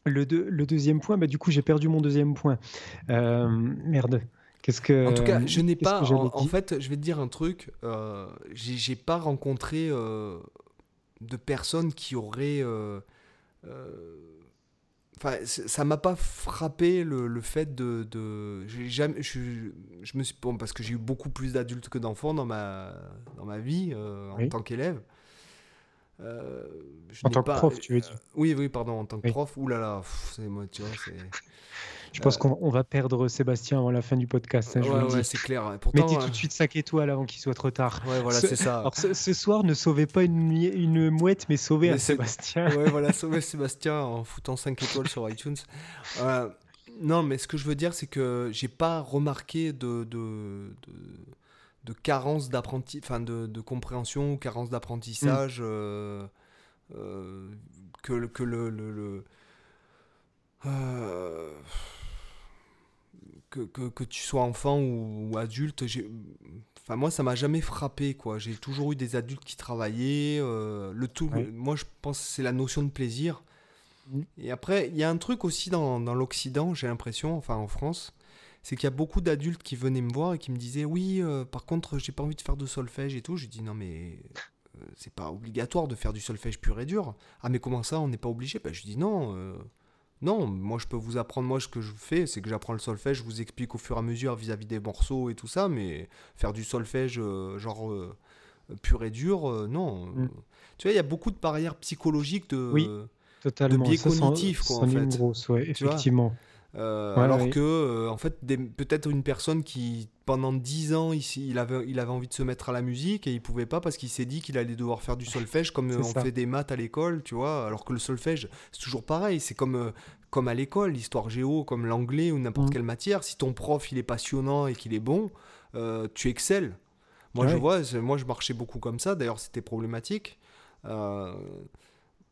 le, le, deuxième point, bah, du coup, j'ai perdu mon deuxième point. Euh, merde. Qu'est-ce que. En tout cas, je n'ai pas. En, fait, je vais te dire un truc. Euh, j'ai pas rencontré euh, de personnes qui auraient. Euh, enfin, ça m'a pas frappé le, le fait de. de jamais, je, je, me suis bon parce que j'ai eu beaucoup plus d'adultes que d'enfants dans ma dans ma vie en tant qu'élève. Euh, en tant que prof, tu veux dire euh, Oui, oui, pardon, en tant que prof. Ouh là là, c'est moi, tu vois, Je pense euh, qu'on va perdre Sébastien avant la fin du podcast. Hein, ouais, ouais c'est clair. Pourtant, Mettez tout de suite 5 étoiles avant qu'il soit trop tard. Ouais, voilà, c'est ça. Alors, ce, soir, ne sauvez pas une, une mouette, mais sauvez un Sébastien. Ouais, voilà, sauvez Sébastien en foutant 5 étoiles sur iTunes. non, mais ce que je veux dire, c'est que j'ai pas remarqué de, de, de de carence d'apprenti, enfin de, de, compréhension ou carence d'apprentissage mm. euh, euh, que, que le, le, euh, que, que, que, tu sois enfant ou, adulte, enfin moi ça m'a jamais frappé quoi. J'ai toujours eu des adultes qui travaillaient. le tout, moi je pense c'est la notion de plaisir. Mm. Et après il y a un truc aussi dans, dans l'Occident, j'ai l'impression, enfin en France, c'est qu'il y a beaucoup d'adultes qui venaient me voir et qui me disaient oui, euh, par contre, j'ai pas envie de faire de solfège et tout. J'ai dit non mais euh, c'est pas obligatoire de faire du solfège pur et dur. Ah, mais comment ça, on n'est pas obligé? Ben, Je dis non. Non, moi je peux vous apprendre, moi ce que je fais, c'est que j'apprends le solfège, je vous explique au fur et à mesure vis-à-vis des morceaux et tout ça, mais faire du solfège genre pur et dur, non. Mm. Tu vois, il y a beaucoup de barrières psychologiques de, Totalement. de biais cognitifs, quoi, en fait. Grosse, ouais, effectivement. Euh, alors que, euh, en fait, peut-être une personne qui, pendant 10 ans, ici, il, avait, il avait envie de se mettre à la musique et il pouvait pas parce qu'il s'est dit qu'il allait devoir faire du solfège comme on fait des maths à l'école, tu vois. Alors que le solfège, c'est toujours pareil. C'est comme, euh, comme à l'école, l'histoire géo, comme l'anglais ou n'importe mm. quelle matière. Si ton prof, il est passionnant et qu'il est bon, tu excelles. Moi, je vois, moi, je marchais beaucoup comme ça. D'ailleurs, c'était problématique.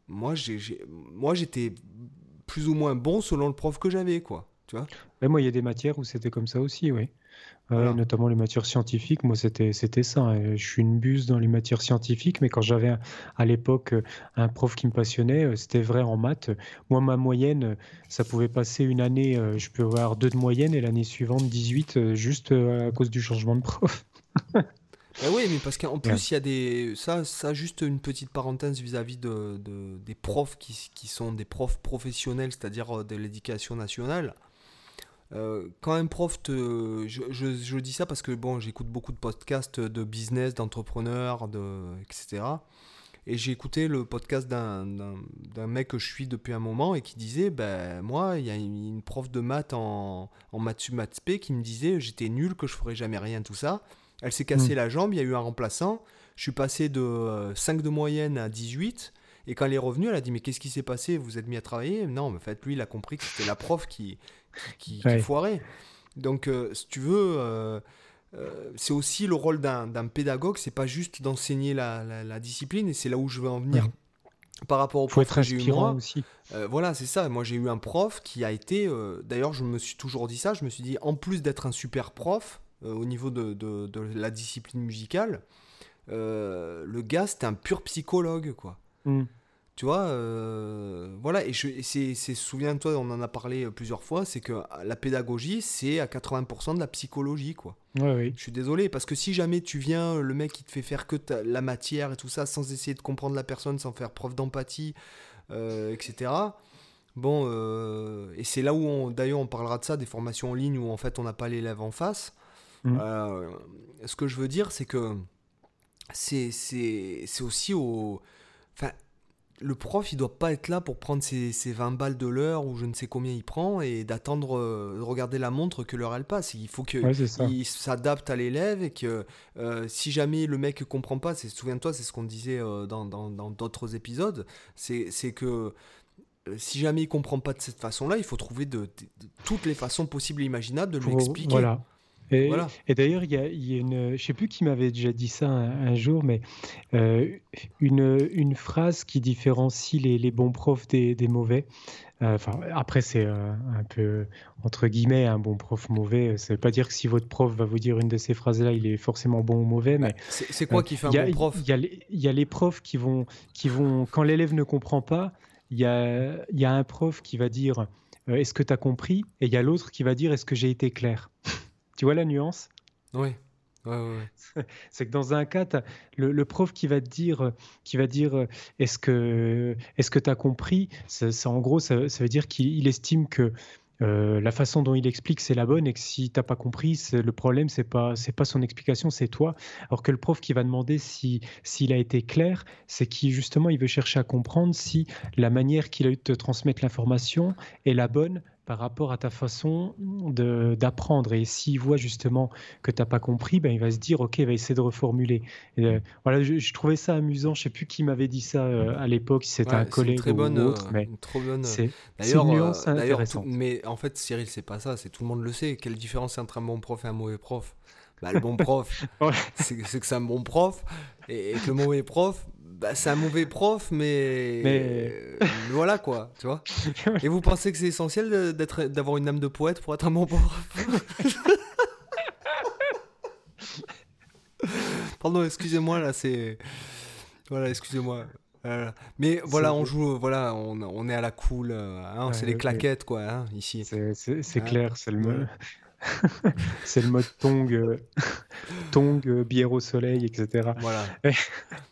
moi, j'étais plus ou moins bon selon le prof que j'avais, quoi. Tu vois moi, il y a des matières où c'était comme ça aussi, oui. notamment les matières scientifiques, moi c'était ça. Hein. Je suis une buse dans les matières scientifiques, mais quand j'avais à l'époque un prof qui me passionnait, euh, c'était vrai en maths. Moi, ma moyenne, ça pouvait passer une année, euh, je peux avoir deux de moyenne, et l'année suivante 18, euh, juste à cause du changement de prof. Bah oui, mais parce qu'en plus, il y a des. Ça, ça, juste une petite parenthèse vis-à-vis de, des profs qui, qui, sont des profs professionnels, c'est-à-dire euh, de l'éducation nationale. Euh, quand un prof te. Je, je, dis ça parce que bon, j'écoute beaucoup de podcasts de business, d'entrepreneurs, de, etc. Et j'ai écouté le podcast d'un mec que je suis depuis un moment et qui disait ben moi, il y a une, prof de maths en, en maths maths P qui me disait j'étais nul, que je ferais jamais rien, tout ça. Elle s'est cassée mm. la jambe, il y a eu un remplaçant. Je suis passé de 5 euh, de moyenne à 18. Et quand elle est revenue, elle a dit Mais qu'est-ce qui s'est passé? Vous êtes mis à travailler? Non, mais en fait, lui, il a compris que c'était la prof qui, qui, foirait. Donc, euh, si tu veux, euh, c'est aussi le rôle d'un pédagogue c'est pas juste d'enseigner la, discipline, et c'est là où je veux en venir. Par rapport au prof que j'ai eu moi, aussi. voilà, c'est ça. Moi, j'ai eu un prof qui a été. D'ailleurs, je me suis toujours dit ça. Je me suis dit, en plus d'être un super prof, au niveau de, de, la discipline musicale, euh, le gars, c'était un pur psychologue, quoi. Mm. Tu vois, euh, voilà, et, c'est, souviens-toi, on en a parlé plusieurs fois, c'est que la pédagogie, c'est à 80% de la psychologie, quoi. oui. Je suis désolé, parce que si jamais tu viens, le mec, qui te fait faire que la matière et tout ça, sans essayer de comprendre la personne, sans faire preuve d'empathie, etc., bon, et c'est là où, d'ailleurs, on parlera de ça, des formations en ligne où, en fait, on n'a pas l'élève en face, Mm. Euh, ce que je veux dire, c'est que c'est aussi au. Enfin, le prof, il doit pas être là pour prendre ses, ses 20 balles de l'heure ou je ne sais combien il prend et d'attendre, euh, de regarder la montre que l'heure elle passe. Il faut qu'il s'adapte à l'élève et que euh, si jamais le mec comprend pas, souviens-toi, c'est ce qu'on disait dans d'autres dans, épisodes, c'est que si jamais il comprend pas de cette façon-là, il faut trouver de, toutes les façons possibles et imaginables de lui expliquer. Voilà. Et, et d'ailleurs, il y a, y a, une, je ne sais plus qui m'avait déjà dit ça un, jour, mais euh, une, une, phrase qui différencie les, les bons profs des, des mauvais. Euh, enfin, après, c'est euh, un peu entre guillemets un bon prof mauvais. Ça ne veut pas dire que si votre prof va vous dire une de ces phrases-là, il est forcément bon ou mauvais. Mais c'est quoi qui fait un bon prof Il y, y, a les profs qui vont, qui vont, quand l'élève ne comprend pas, il y a, y a un prof qui va dire Est-ce que tu as compris? Et il y a l'autre qui va dire Est-ce que j'ai été clair? Tu vois la nuance? Oui. c'est que dans un cas, le, le, prof qui va te dire, qui va dire, est-ce que, est-ce que tu as compris? Ça, En gros, ça, veut dire qu'il estime que euh, la façon dont il explique c'est la bonne et que si t'as pas compris, le problème c'est pas c'est pas son explication, c'est toi. Alors que le prof qui va demander si s'il a été clair, c'est qui justement il veut chercher à comprendre si la manière qu'il a eu de te transmettre l'information est la bonne par rapport à ta façon d'apprendre. Et s'il voit justement que tu n'as pas compris, ben, il va se dire, OK, il va essayer de reformuler. Euh, voilà, je, trouvais ça amusant. Je ne sais plus qui m'avait dit ça euh, à l'époque, si c'était un collègue très bonne, ou autre. Mais trop bonne. C'est une nuance intéressante. mais en fait, Cyril, c'est pas ça. C'est tout le monde le sait. Quelle différence entre un bon prof et un mauvais prof? Bah, le bon prof, c'est que c'est un bon prof, et, et que le mauvais prof, bah, c'est un mauvais prof, mais... mais... voilà quoi, tu vois. Et vous pensez que c'est essentiel d'être, d'avoir une âme de poète pour être un bon prof? Pardon, excusez-moi là, c'est voilà, excusez-moi. Mais voilà, on joue, voilà, on, on, est à la cool, hein, c'est les claquettes quoi, hein, ici. C'est, c'est, hein clair, c'est le. c'est le mode tong, euh, tong, euh, bière au soleil, etc. Voilà.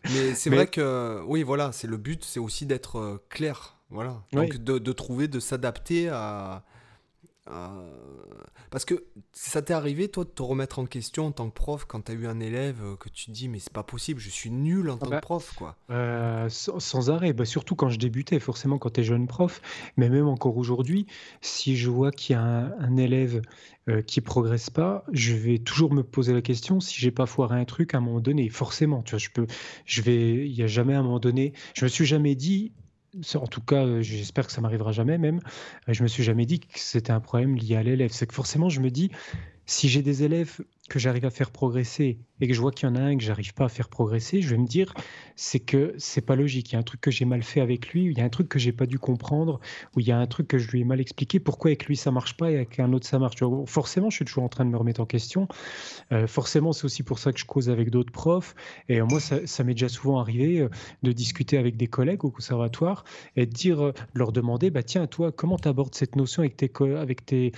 Mais c'est vrai que, oui, voilà, c'est le but, c'est aussi d'être clair. Voilà. Donc de, de, trouver, de s'adapter à, euh, parce que ça t'est arrivé, toi, de te remettre en question en tant que prof quand tu as eu un élève euh, que tu te dis, mais c'est pas possible, je suis nul en ah tant bah, que prof, quoi. Euh, sans, arrêt, bah, surtout quand je débutais, forcément quand tu es jeune prof, mais même encore aujourd'hui, si je vois qu'il y a un, élève qui progresse pas, je vais toujours me poser la question si j'ai pas foiré un truc à un moment donné. Forcément, tu vois, je peux, je vais, il y a jamais un moment donné, je me suis jamais dit, en tout cas, euh, j'espère que ça m'arrivera jamais même. Euh, je me suis jamais dit que c'était un problème lié à l'élève. C'est que forcément, je me dis, si j'ai des élèves que j'arrive à faire progresser et que je vois qu'il y en a un que j'arrive pas à faire progresser, je vais me dire c'est que c'est pas logique. Il y a un truc que j'ai mal fait avec lui, il y a un truc que j'ai pas dû comprendre, ou il y a un truc que je lui ai mal expliqué. Pourquoi avec lui ça marche pas et avec un autre ça marche? Forcément, je suis toujours en train de me remettre en question. Euh, forcément, c'est aussi pour ça que je cause avec d'autres profs. Et moi, ça, m'est déjà souvent arrivé euh, de discuter avec des collègues au conservatoire et de dire, euh, leur demander, bah tiens, toi, comment tu abordes cette notion avec tes, avec tes,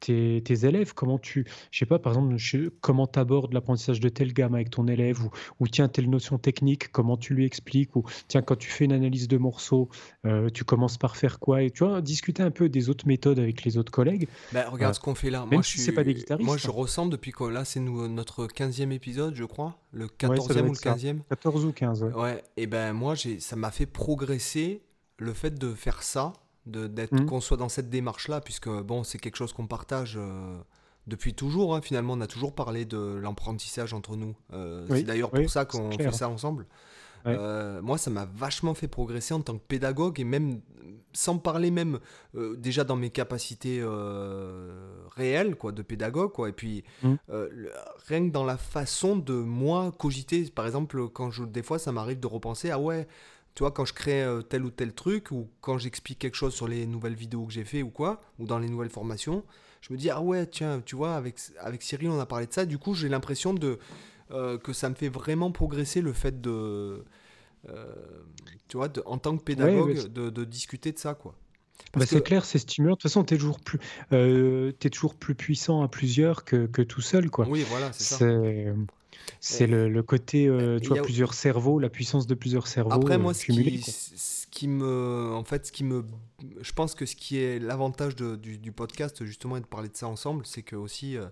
tes, élèves, comment tu, je sais pas, par exemple, comment tu abordes l'apprentissage de telle gamme avec ton élève, ou, ou, tiens, telle notion technique, comment tu lui expliques, ou tiens, quand tu fais une analyse de morceaux, euh, tu commences par faire quoi, et tu vois, discuter un peu des autres méthodes avec les autres collègues. Bah, regarde ce qu'on fait là. moi, je suis... pas des guitaristes. Moi, je hein. ressens depuis que là, c'est notre 15e épisode, je crois, le 14e ou le 15e. 14 ou 15, ouais. Ouais, et ben moi, ça m'a fait progresser le fait de faire ça d'être mmh. qu'on soit dans cette démarche là puisque bon c'est quelque chose qu'on partage euh, depuis toujours hein. finalement on a toujours parlé de l'apprentissage entre nous euh, c'est d'ailleurs pour ça qu'on fait ça ensemble euh, moi ça m'a vachement fait progresser en tant que pédagogue et même sans parler même déjà dans mes capacités réelles quoi de pédagogue quoi et puis mmh. rien que dans la façon de moi cogiter par exemple quand je des fois ça m'arrive de repenser ah ouais tu vois, quand je crée euh, tel ou tel truc, ou quand j'explique quelque chose sur les nouvelles vidéos que j'ai fait ou quoi, ou dans les nouvelles formations, je me dis, ah ouais, tiens, tu vois, avec, avec Cyril, on a parlé de ça. Du coup, j'ai l'impression de, euh, que ça me fait vraiment progresser le fait de, euh, tu vois, en tant que pédagogue, de, de, discuter de ça, quoi. Bah c'est clair, c'est stimulant. De toute façon, tu es, toujours plus, es toujours plus puissant à plusieurs que, que tout seul. Quoi. Oui, voilà, c'est ça. C'est le, côté, euh, tu vois, plusieurs cerveaux, la puissance de plusieurs cerveaux. Après, moi, euh, ce, qui, ce, qui, me. En fait, ce qui me. Je pense que ce qui est l'avantage du, du, podcast, justement, et de parler de ça ensemble, c'est que aussi. Euh,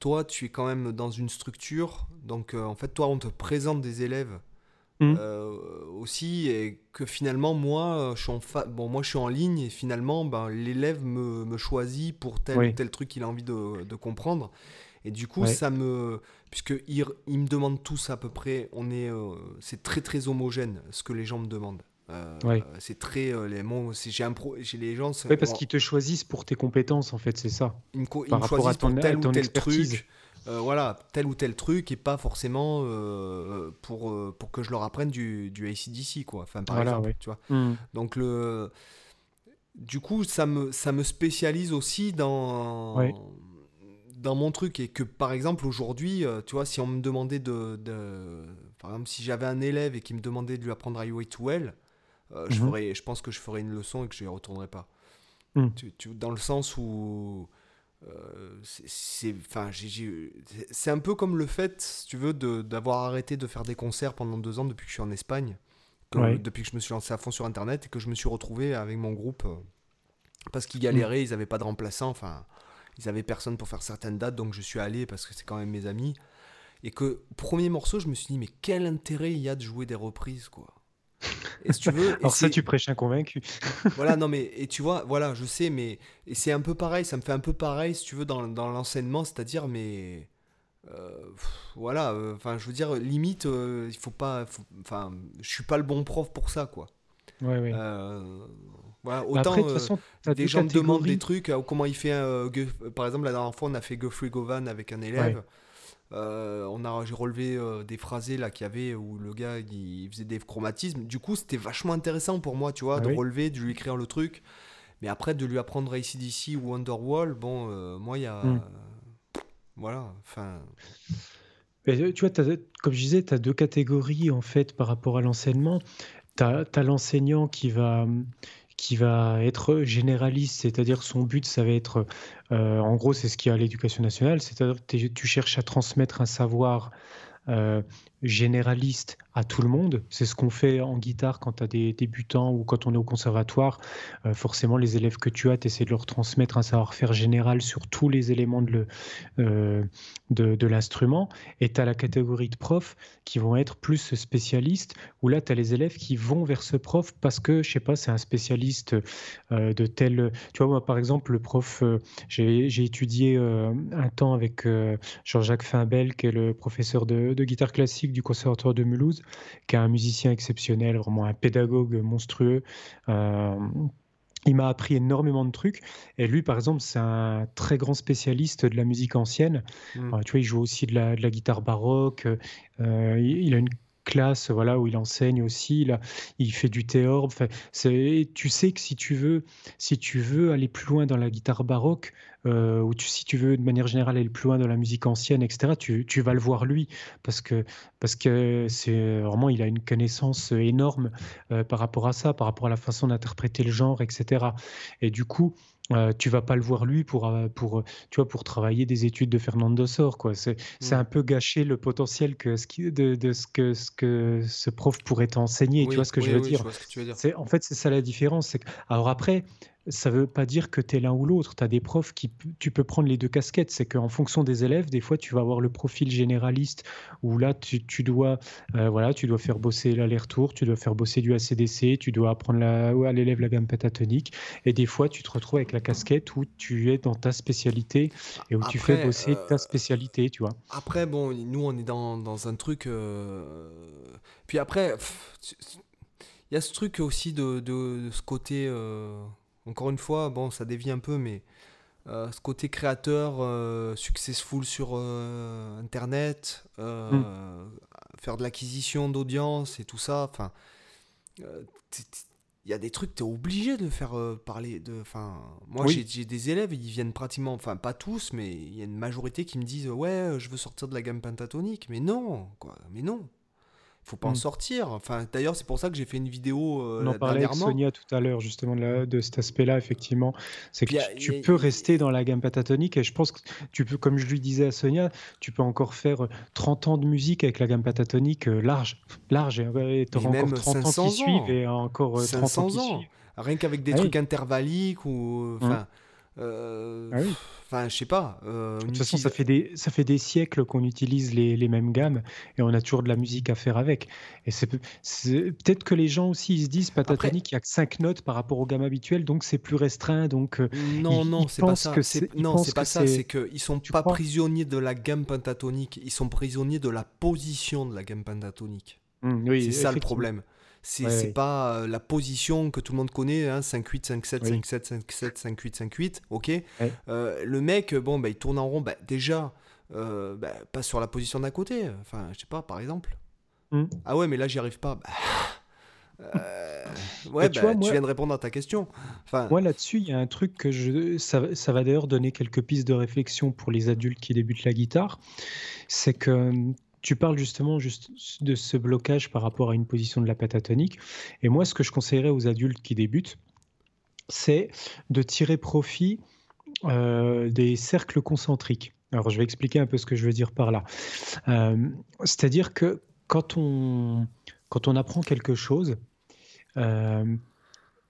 toi, tu es quand même dans une structure, donc en fait, toi, on te présente des élèves mmh. aussi, et que finalement, moi, je suis en bon, moi, je suis en ligne, et finalement, ben, l'élève me, me, choisit pour tel ou tel truc qu'il a envie de, de comprendre. Et du coup, ça me. Puisque il, me demandent tous à peu près. On est. Euh, c'est très très homogène ce que les gens me demandent. Euh, c'est très euh, les j'ai un pro j'ai les gens oui parce qu'ils te choisissent pour tes compétences en fait c'est ça ils me, choisissent pour tel ou tel truc voilà tel ou tel truc et pas forcément pour pour que je leur apprenne du, du ACDC quoi enfin par exemple tu vois mmh. donc le du coup ça me ça me spécialise aussi dans dans mon truc et que par exemple aujourd'hui, euh, tu vois, si on me demandait de, par exemple, si j'avais un élève et qui me demandait de lui apprendre à to Well, euh, je, mhm. ferais, je pense que je ferais une leçon et que je ne retournerais pas. Hmm. Tu, dans le sens où euh, c'est enfin c'est un peu comme le fait, si tu veux, d'avoir arrêté de faire des concerts pendant deux ans depuis que je suis en Espagne, depuis que je me suis lancé à fond sur Internet et que je me suis retrouvé avec mon groupe parce qu'ils galéraient, ils n'avaient pas de remplaçant, enfin ils avaient personne pour faire certaines dates, donc je suis allé parce que c'est quand même mes amis. Et que, premier morceau, je me suis dit, mais quel intérêt il y a de jouer des reprises, quoi. Et si tu veux, Alors ça, tu prêches un convaincu. voilà, non, mais et tu vois, voilà, je sais, mais et c'est un peu pareil, ça me fait un peu pareil, si tu veux, dans, dans l'enseignement, c'est-à-dire, mais euh, voilà, euh, enfin, je veux dire, limite, euh, il faut pas, enfin, je suis pas le bon prof pour ça, quoi. Ouais, ouais. Voilà, autant Après, de façon, des gens me demandent des trucs, comment il fait un, par exemple la dernière fois on a fait Geoffrey Govan avec un élève. on a j'ai relevé des phrasés là qu'il y avait où le gars il, faisait des chromatismes. Du coup, c'était vachement intéressant pour moi, tu vois, ah de relever, de lui écrire le truc. Mais après, de lui apprendre ACDC ou Wonderwall, bon, moi, il y a. Hmm. Voilà, enfin. Tu vois, comme je disais, tu as deux catégories en fait par rapport à l'enseignement. Tu as, as l'enseignant qui va, qui va être généraliste, c'est-à-dire son but, ça va être, en gros, c'est ce qu'il y a à l'éducation nationale, c'est-à-dire que tu cherches à transmettre un savoir généraliste à tout le monde. C'est ce qu'on fait en guitare quand tu as des débutants ou quand on est au conservatoire. Euh, forcément, les élèves que tu as, tu essaies de leur transmettre un savoir-faire général sur tous les éléments de, euh, de, l'instrument. Et tu as la catégorie de profs qui vont être plus spécialistes, où là, tu as les élèves qui vont vers ce prof parce que, je sais pas, c'est un spécialiste euh, de tel... Tu vois, moi, par exemple, le prof, j'ai étudié un temps avec Jean-Jacques Fimbel, qui est le professeur de, de guitare classique du Conservatoire de Mulhouse, qui est un musicien exceptionnel, vraiment un pédagogue monstrueux. Euh, il m'a appris énormément de trucs. Et lui, par exemple, c'est un très grand spécialiste de la musique ancienne. Mmh. Euh, tu vois, il joue aussi de la, guitare baroque. Euh, il, a une voilà où il enseigne aussi là il fait du théorbe tu sais que si tu veux aller plus loin dans la guitare baroque euh, ou si tu veux de manière générale aller plus loin dans la musique ancienne etc tu, vas le voir lui parce que parce que c'est vraiment il a une connaissance énorme euh, par rapport à ça par rapport à la façon d'interpréter le genre etc et du coup euh, tu vas pas le voir lui pour, euh, pour, euh, tu vois, pour travailler des études de Fernando Sor. Quoi. C'est, c'est un peu gâcher le potentiel que ce qui, de, de, ce, que, ce que ce prof pourrait t'enseigner. tu vois ce que je veux dire, C'est, En fait, c'est ça la différence. Alors après, ça ne veut pas dire que tu es l'un ou l'autre. Tu as des profs qui tu peux prendre les deux casquettes. C'est qu'en fonction des élèves, des fois, tu vas avoir le profil généraliste où là, tu, dois, euh, voilà, tu dois faire bosser l'aller-retour, tu dois faire bosser du ACDC, tu dois apprendre la, à l'élève la gamme pentatonique. Et des fois, tu te retrouves avec la casquette où tu es dans ta spécialité et où tu fais bosser ta euh, spécialité, tu vois. Après, bon, nous, on est dans, dans un truc. Euh, puis après, il y a ce truc aussi de, de, ce côté encore une fois, bon, ça dévie un peu, mais euh, ce côté créateur, euh, successful sur euh, Internet, mm. faire de l'acquisition d'audience et tout ça, enfin, il y a des trucs, tu es obligé de faire parler. De, moi, j'ai des élèves, ils viennent pratiquement, enfin, pas tous, mais il y a une majorité qui me disent Ouais, je veux sortir de la gamme pentatonique. Mais non, quoi, mais non faut pas en mm. sortir. Enfin, d'ailleurs, c'est pour ça que j'ai fait une vidéo. Euh, On en parlait avec Sonia tout à l'heure, justement, de, de cet aspect-là, effectivement. C'est que tu, peux rester dans la gamme pentatonique et je pense que tu peux, comme je lui disais à Sonia, tu peux encore faire 30 ans de musique avec la gamme pentatonique euh, large. Large, et tu auras encore 30 ans qui suivent et encore 30 euh, ans, qui ans. Rien qu'avec des ah trucs intervalliques ou. Enfin. Euh, ah enfin, je sais pas. Euh, de toute façon, ça fait des, ça fait des siècles qu'on utilise les, les, mêmes gammes et on a toujours de la musique à faire avec. Et c'est peut-être que les gens aussi ils se disent Patatonic, il y a que 5 notes par rapport aux gammes habituelles, donc c'est plus restreint. Donc euh, non, non, c'est pas ça. Non, c'est pas ça. C'est qu'ils sont pas prisonniers de la gamme pentatonique. Ils sont prisonniers de la position de la gamme pentatonique. Mmh, oui, c'est ça le problème. C'est pas euh, la position que tout le monde connaît, hein, 5-8, 5-7, 5-7, 5-7, 5-8, 5-8, ok. Euh, le mec, bon, bah, il tourne en rond, bah, déjà, euh, bah, pas sur la position d'à côté, enfin, je sais pas, par exemple. Hmm. Ah ouais, mais là, j'y arrive pas. Bah, euh, ouais, tu, bah, tu viens de répondre à ta question. Enfin... Moi, là-dessus, il y a un truc que je. Ça, ça va d'ailleurs donner quelques pistes de réflexion pour les adultes qui débutent la guitare. C'est que tu parles justement juste de ce blocage par rapport à une position de la pentatonique. Et moi, ce que je conseillerais aux adultes qui débutent, c'est de tirer profit euh, des cercles concentriques. Alors, je vais expliquer un peu ce que je veux dire par là. Euh, c'est-à-dire que quand on, quand on apprend quelque chose, euh,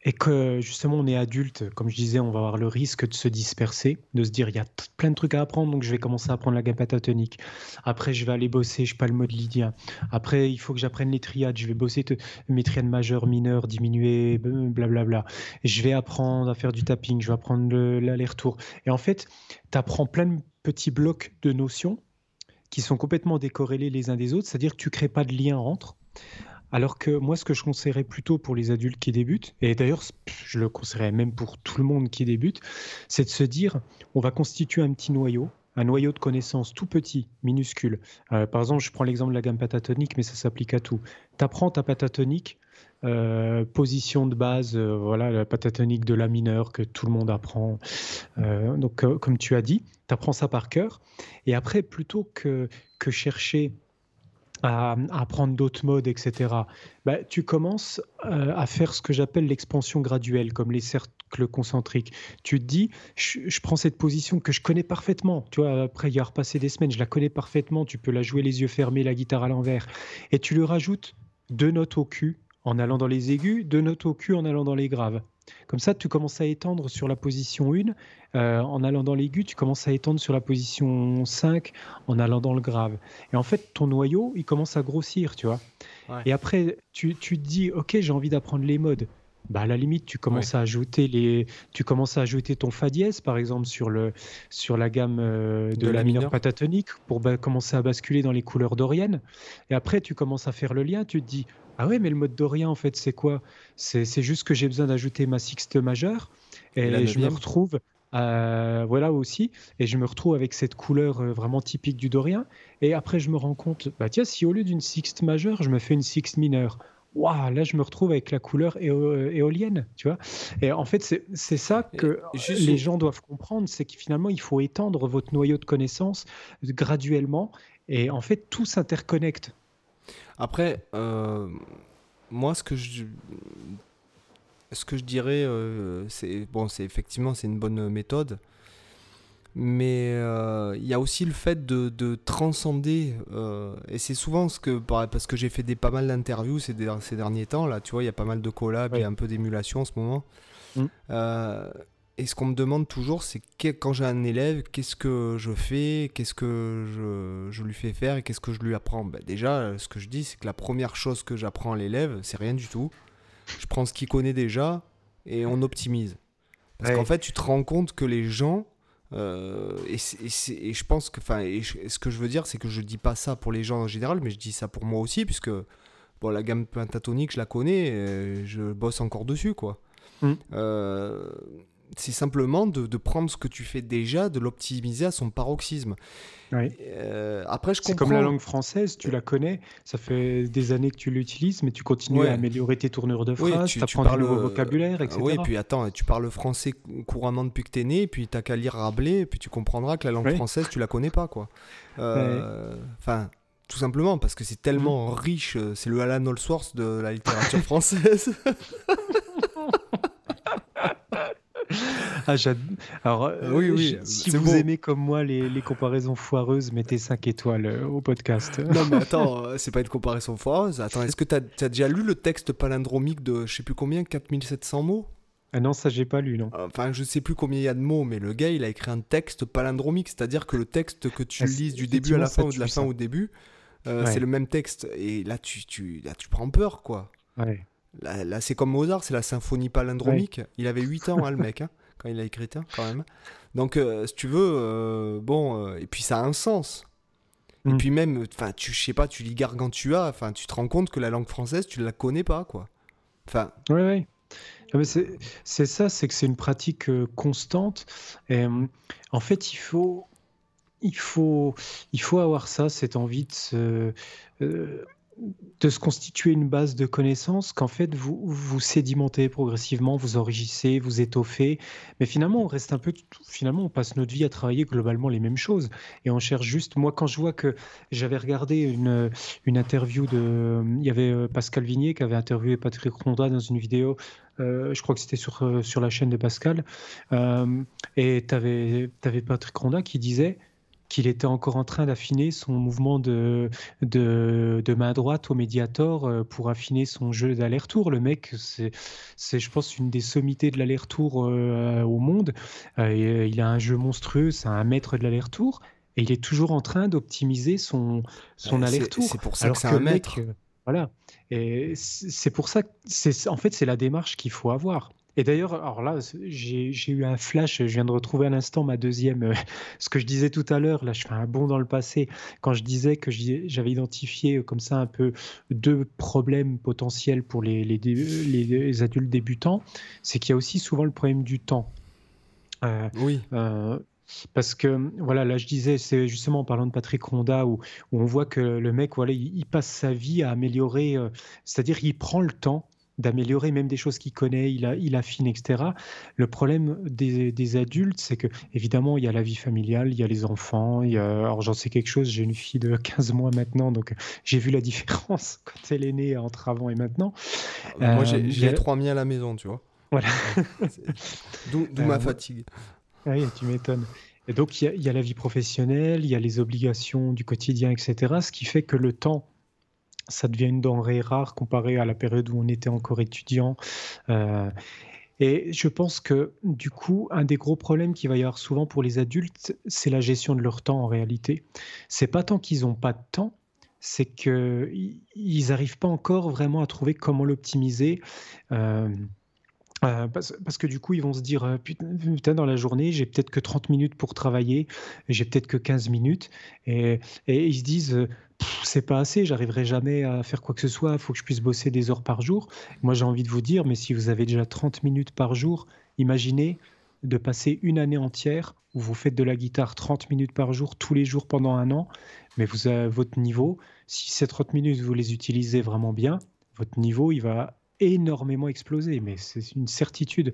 et que justement on est adulte, comme je disais, on va avoir le risque de se disperser, de se dire il y a plein de trucs à apprendre, donc je vais commencer à apprendre la gamme pentatonique. Après, je vais aller bosser, je le mode lydien. Après, il faut que j'apprenne les triades, je vais bosser mes triades majeures, mineures, diminuées, blablabla. Je vais apprendre à faire du tapping, je vais apprendre l'aller-retour. Et en fait, tu apprends plein de petits blocs de notions qui sont complètement décorrélés les uns des autres, c'est-à-dire que tu crées pas de lien entre. Alors que moi, ce que je conseillerais plutôt pour les adultes qui débutent, et d'ailleurs, je le conseillerais même pour tout le monde qui débute, c'est de se dire, on va constituer un petit noyau, un noyau de connaissances tout petit, minuscule. Euh, par exemple, je prends l'exemple de la gamme pentatonique, mais ça s'applique à tout. Tu apprends ta pentatonique, euh, position de base, euh, voilà, la pentatonique de la mineure que tout le monde apprend. donc, comme tu as dit, tu apprends ça par cœur. Et après, plutôt que, que chercher à, apprendre d'autres modes, etc., bah, tu commences euh, à faire ce que j'appelle l'expansion graduelle, comme les cercles concentriques. Tu te dis, je, prends cette position que je connais parfaitement. Tu vois, après y a repassé des semaines, je la connais parfaitement. Tu peux la jouer les yeux fermés, la guitare à l'envers. Et tu lui rajoutes deux notes au cul en allant dans les aigus, deux notes au cul en allant dans les graves. Comme ça, tu commences à étendre sur la position 1. Euh, en allant dans l'aigu, tu commences à étendre sur la position 5 en allant dans le grave. Et en fait, ton noyau, il commence à grossir, tu vois. Et après, tu, tu, te dis, OK, j'ai envie d'apprendre les modes. Bah, à la limite, tu commences à ajouter les, tu commences à ajouter ton fa dièse, par exemple, sur le, sur la gamme euh, de, la, mineure pentatonique pour commencer à basculer dans les couleurs doriennes. Et après, tu commences à faire le lien. Tu te dis, ah ouais, mais le mode dorien, en fait, c'est quoi? C'est, juste que j'ai besoin d'ajouter ma sixte majeure et, je me retrouve. Euh, voilà aussi, et je me retrouve avec cette couleur euh, vraiment typique du dorien. Et après, je me rends compte, bah tiens, si au lieu d'une sixte majeure, je me fais une sixte mineure, waouh, là je me retrouve avec la couleur euh, éolienne, tu vois. Et en fait, c'est ça que les gens doivent comprendre, c'est que finalement, il faut étendre votre noyau de connaissances graduellement, et en fait, tout s'interconnecte. Après, euh, moi, ce que je, ce que je dirais, euh, c'est bon, c'est effectivement c'est une bonne méthode, mais euh, il y a aussi le fait de, de transcender, et c'est souvent ce que parce que j'ai fait des pas mal d'interviews ces, ces, derniers temps là, tu vois, il y a pas mal de collabs et un peu d'émulation en ce moment. Mmh. Et ce qu'on me demande toujours, c'est quand j'ai un élève, qu'est-ce que je fais, qu'est-ce que je, je, lui fais faire et qu'est-ce que je lui apprends? Ben Déjà, ce que je dis, c'est que la première chose que j'apprends à l'élève, c'est rien du tout. Je prends ce qu'il connaît déjà et on optimise. Parce qu'en fait, tu te rends compte que les gens, euh, et, et, je pense que, enfin, ce que je veux dire, c'est que je dis pas ça pour les gens en général, mais je dis ça pour moi aussi, puisque bon, la gamme pentatonique, je la connais, et je bosse encore dessus, quoi. Mmh. Euh, c'est simplement de, prendre ce que tu fais déjà, de l'optimiser à son paroxysme. Euh, après, je. C'est comme la langue française, tu la connais, ça fait des années que tu l'utilises, mais tu continues à améliorer tes tournures de phrases, tu, apprends un nouveau vocabulaire, etc. Oui, puis attends, tu parles français couramment depuis que tu es né, puis tu qu'à lire Rabelais, et puis tu comprendras que la langue française, tu la connais pas, quoi. Euh, enfin. Tout simplement parce que c'est tellement riche, euh, c'est le Alan Allsworth de la littérature française. Ah, Alors, euh, oui, oui, si vous aimez comme moi les, les, comparaisons foireuses, mettez 5 étoiles euh, au podcast. Non, mais attends, euh, c'est pas une comparaison foireuse. Attends, est-ce que tu as, déjà lu le texte palindromique de je sais plus combien, 4700 mots? Ah non, ça j'ai pas lu, non. Enfin, je sais plus combien il y a de mots, mais le gars, il a écrit un texte palindromique, c'est-à-dire que le texte que tu ah, lises du début à la fin ou de la fin au début, c'est le même texte. Et là, tu, tu, là, tu prends peur, quoi. Ouais. Là, c'est comme Mozart, c'est la symphonie palindromique. Il avait 8 ans, hein, le mec. Hein quand il a écrit quand même. Donc, euh, si tu veux, euh, bon, euh, et puis ça a un sens. Et mm. puis même, enfin, tu sais pas, tu lis Gargantua, enfin, tu te rends compte que la langue française, tu la connais pas, quoi. Enfin. Oui, oui. C'est ça, c'est que c'est une pratique constante. Et, en fait, il faut, il faut, il faut avoir ça, cette envie de se, de se constituer une base de connaissances qu'en fait vous, vous sédimentez progressivement, vous enrichissez, vous étoffez, mais finalement on reste un peu, finalement on passe notre vie à travailler globalement les mêmes choses et on cherche juste, moi quand je vois que j'avais regardé une, une interview de, il y avait euh, Pascal Vignier qui avait interviewé Patrick Ronda dans une vidéo euh, je crois que c'était sur, euh, sur la chaîne de Pascal. et tu avais, avais, Patrick Ronda qui disait qu'il était encore en train d'affiner son mouvement de, de, main droite au médiator euh, pour affiner son jeu d'aller-retour. Le mec, c'est, je pense, une des sommités de l'aller-retour euh, au monde. Euh, il a un jeu monstrueux, c'est un maître de l'aller-retour. Et il est toujours en train d'optimiser son, son aller-retour. C'est pour ça que c'est un maître. voilà. Et c'est pour ça que, en fait, c'est la démarche qu'il faut avoir. Et d'ailleurs, alors là, j'ai eu un flash, je viens de retrouver à l'instant ma deuxième, euh, ce que je disais tout à l'heure, là je fais un bond dans le passé, quand je disais que j'avais identifié comme ça un peu deux problèmes potentiels pour les, les, les, adultes débutants, c'est qu'il y a aussi souvent le problème du temps. Euh, oui. Euh, parce que voilà, là je disais, c'est justement en parlant de Patrick Ronda où, où on voit que le mec, voilà, il, passe sa vie à améliorer, c'est-à-dire il prend le temps d'améliorer même des choses qu'il connaît, il, a, il affine, etc. Le problème des, adultes, c'est que évidemment, il y a la vie familiale, il y a les enfants, il y a, alors j'en sais quelque chose, j'ai une fille de 15 mois maintenant, donc j'ai vu la différence quand elle est née entre avant et maintenant. moi, j'ai euh, trois miens à la maison, tu vois. Voilà. D'où ma euh, fatigue. Oui, tu m'étonnes. Et donc, il y, y, a la vie professionnelle, il y a les obligations du quotidien, etc. Ce qui fait que le temps ça devient une denrée rare comparé à la période où on était encore étudiant. Euh, et je pense que du coup, un des gros problèmes qu'il va y avoir souvent pour les adultes, c'est la gestion de leur temps en réalité. C'est pas tant qu'ils n'ont pas de temps, c'est qu'ils n'arrivent pas encore vraiment à trouver comment l'optimiser. Euh, euh, parce, que du coup, ils vont se dire putain, dans la journée, j'ai peut-être que 30 minutes pour travailler, j'ai peut-être que 15 minutes. Et ils se disent c'est pas assez, j'arriverai jamais à faire quoi que ce soit, il faut que je puisse bosser des heures par jour. Moi, j'ai envie de vous dire, mais si vous avez déjà 30 minutes par jour, imaginez de passer une année entière où vous faites de la guitare 30 minutes par jour, tous les jours pendant un an, mais vous avez votre niveau, si ces 30 minutes, vous les utilisez vraiment bien, votre niveau, il va énormément exploser, mais c'est une certitude.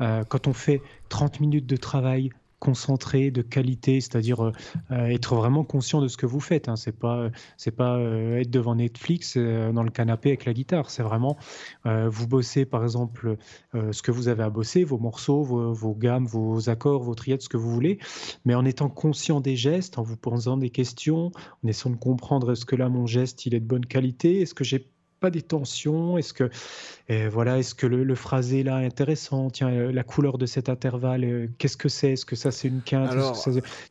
Euh, quand on fait 30 minutes de travail concentré, de qualité, c'est-à-dire euh, euh, être vraiment conscient de ce que vous faites. Hein. C'est pas, c'est pas euh, être devant Netflix dans le canapé avec la guitare. C'est vraiment vous bossez par exemple ce que vous avez à bosser, vos morceaux, vos, gammes, vos accords, vos triades, ce que vous voulez, mais en étant conscient des gestes, en vous posant des questions, en essayant de comprendre est-ce que là mon geste il est de bonne qualité, est-ce que j'ai pas des tensions Est-ce que, voilà, est-ce que le, phrasé là est intéressant? Tiens, euh, la couleur de cet intervalle, euh, qu'est-ce que c'est? Est-ce que ça c'est une quinte? Tu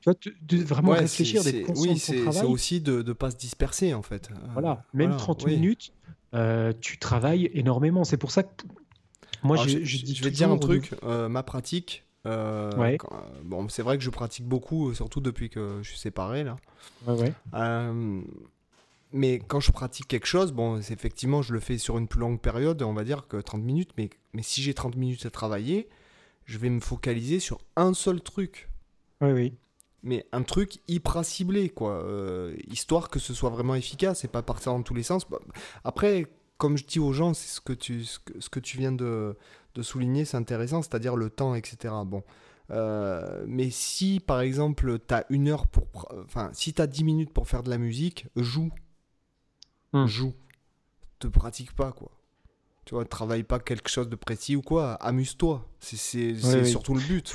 vois, de vraiment réfléchir, d'être conscient oui, c'est aussi de ne pas se disperser en fait. Voilà, même 30 minutes, euh, tu travailles énormément. C'est pour ça que moi, je, je, vais te dire un truc. ma pratique, bon, c'est vrai que je pratique beaucoup, surtout depuis que je suis séparé là. Ouais, ouais mais quand je pratique quelque chose, bon, effectivement, je le fais sur une plus longue période, on va dire que 30 minutes, mais, mais si j'ai 30 minutes à travailler, je vais me focaliser sur un seul truc. Oui, oui. Mais un truc hyper ciblé, quoi. Euh, histoire que ce soit vraiment efficace et pas partir dans tous les sens. Après, comme je dis aux gens, c'est ce que tu, ce que, tu viens de, de souligner, c'est intéressant, c'est-à-dire le temps, etc. Bon. Euh, mais si par exemple tu as une heure pour. Enfin, si tu as 10 minutes pour faire de la musique, joue. Hmm. joue. Te pratique pas, quoi. Tu vois, travaille pas quelque chose de précis ou quoi. Amuse-toi. C'est surtout le but.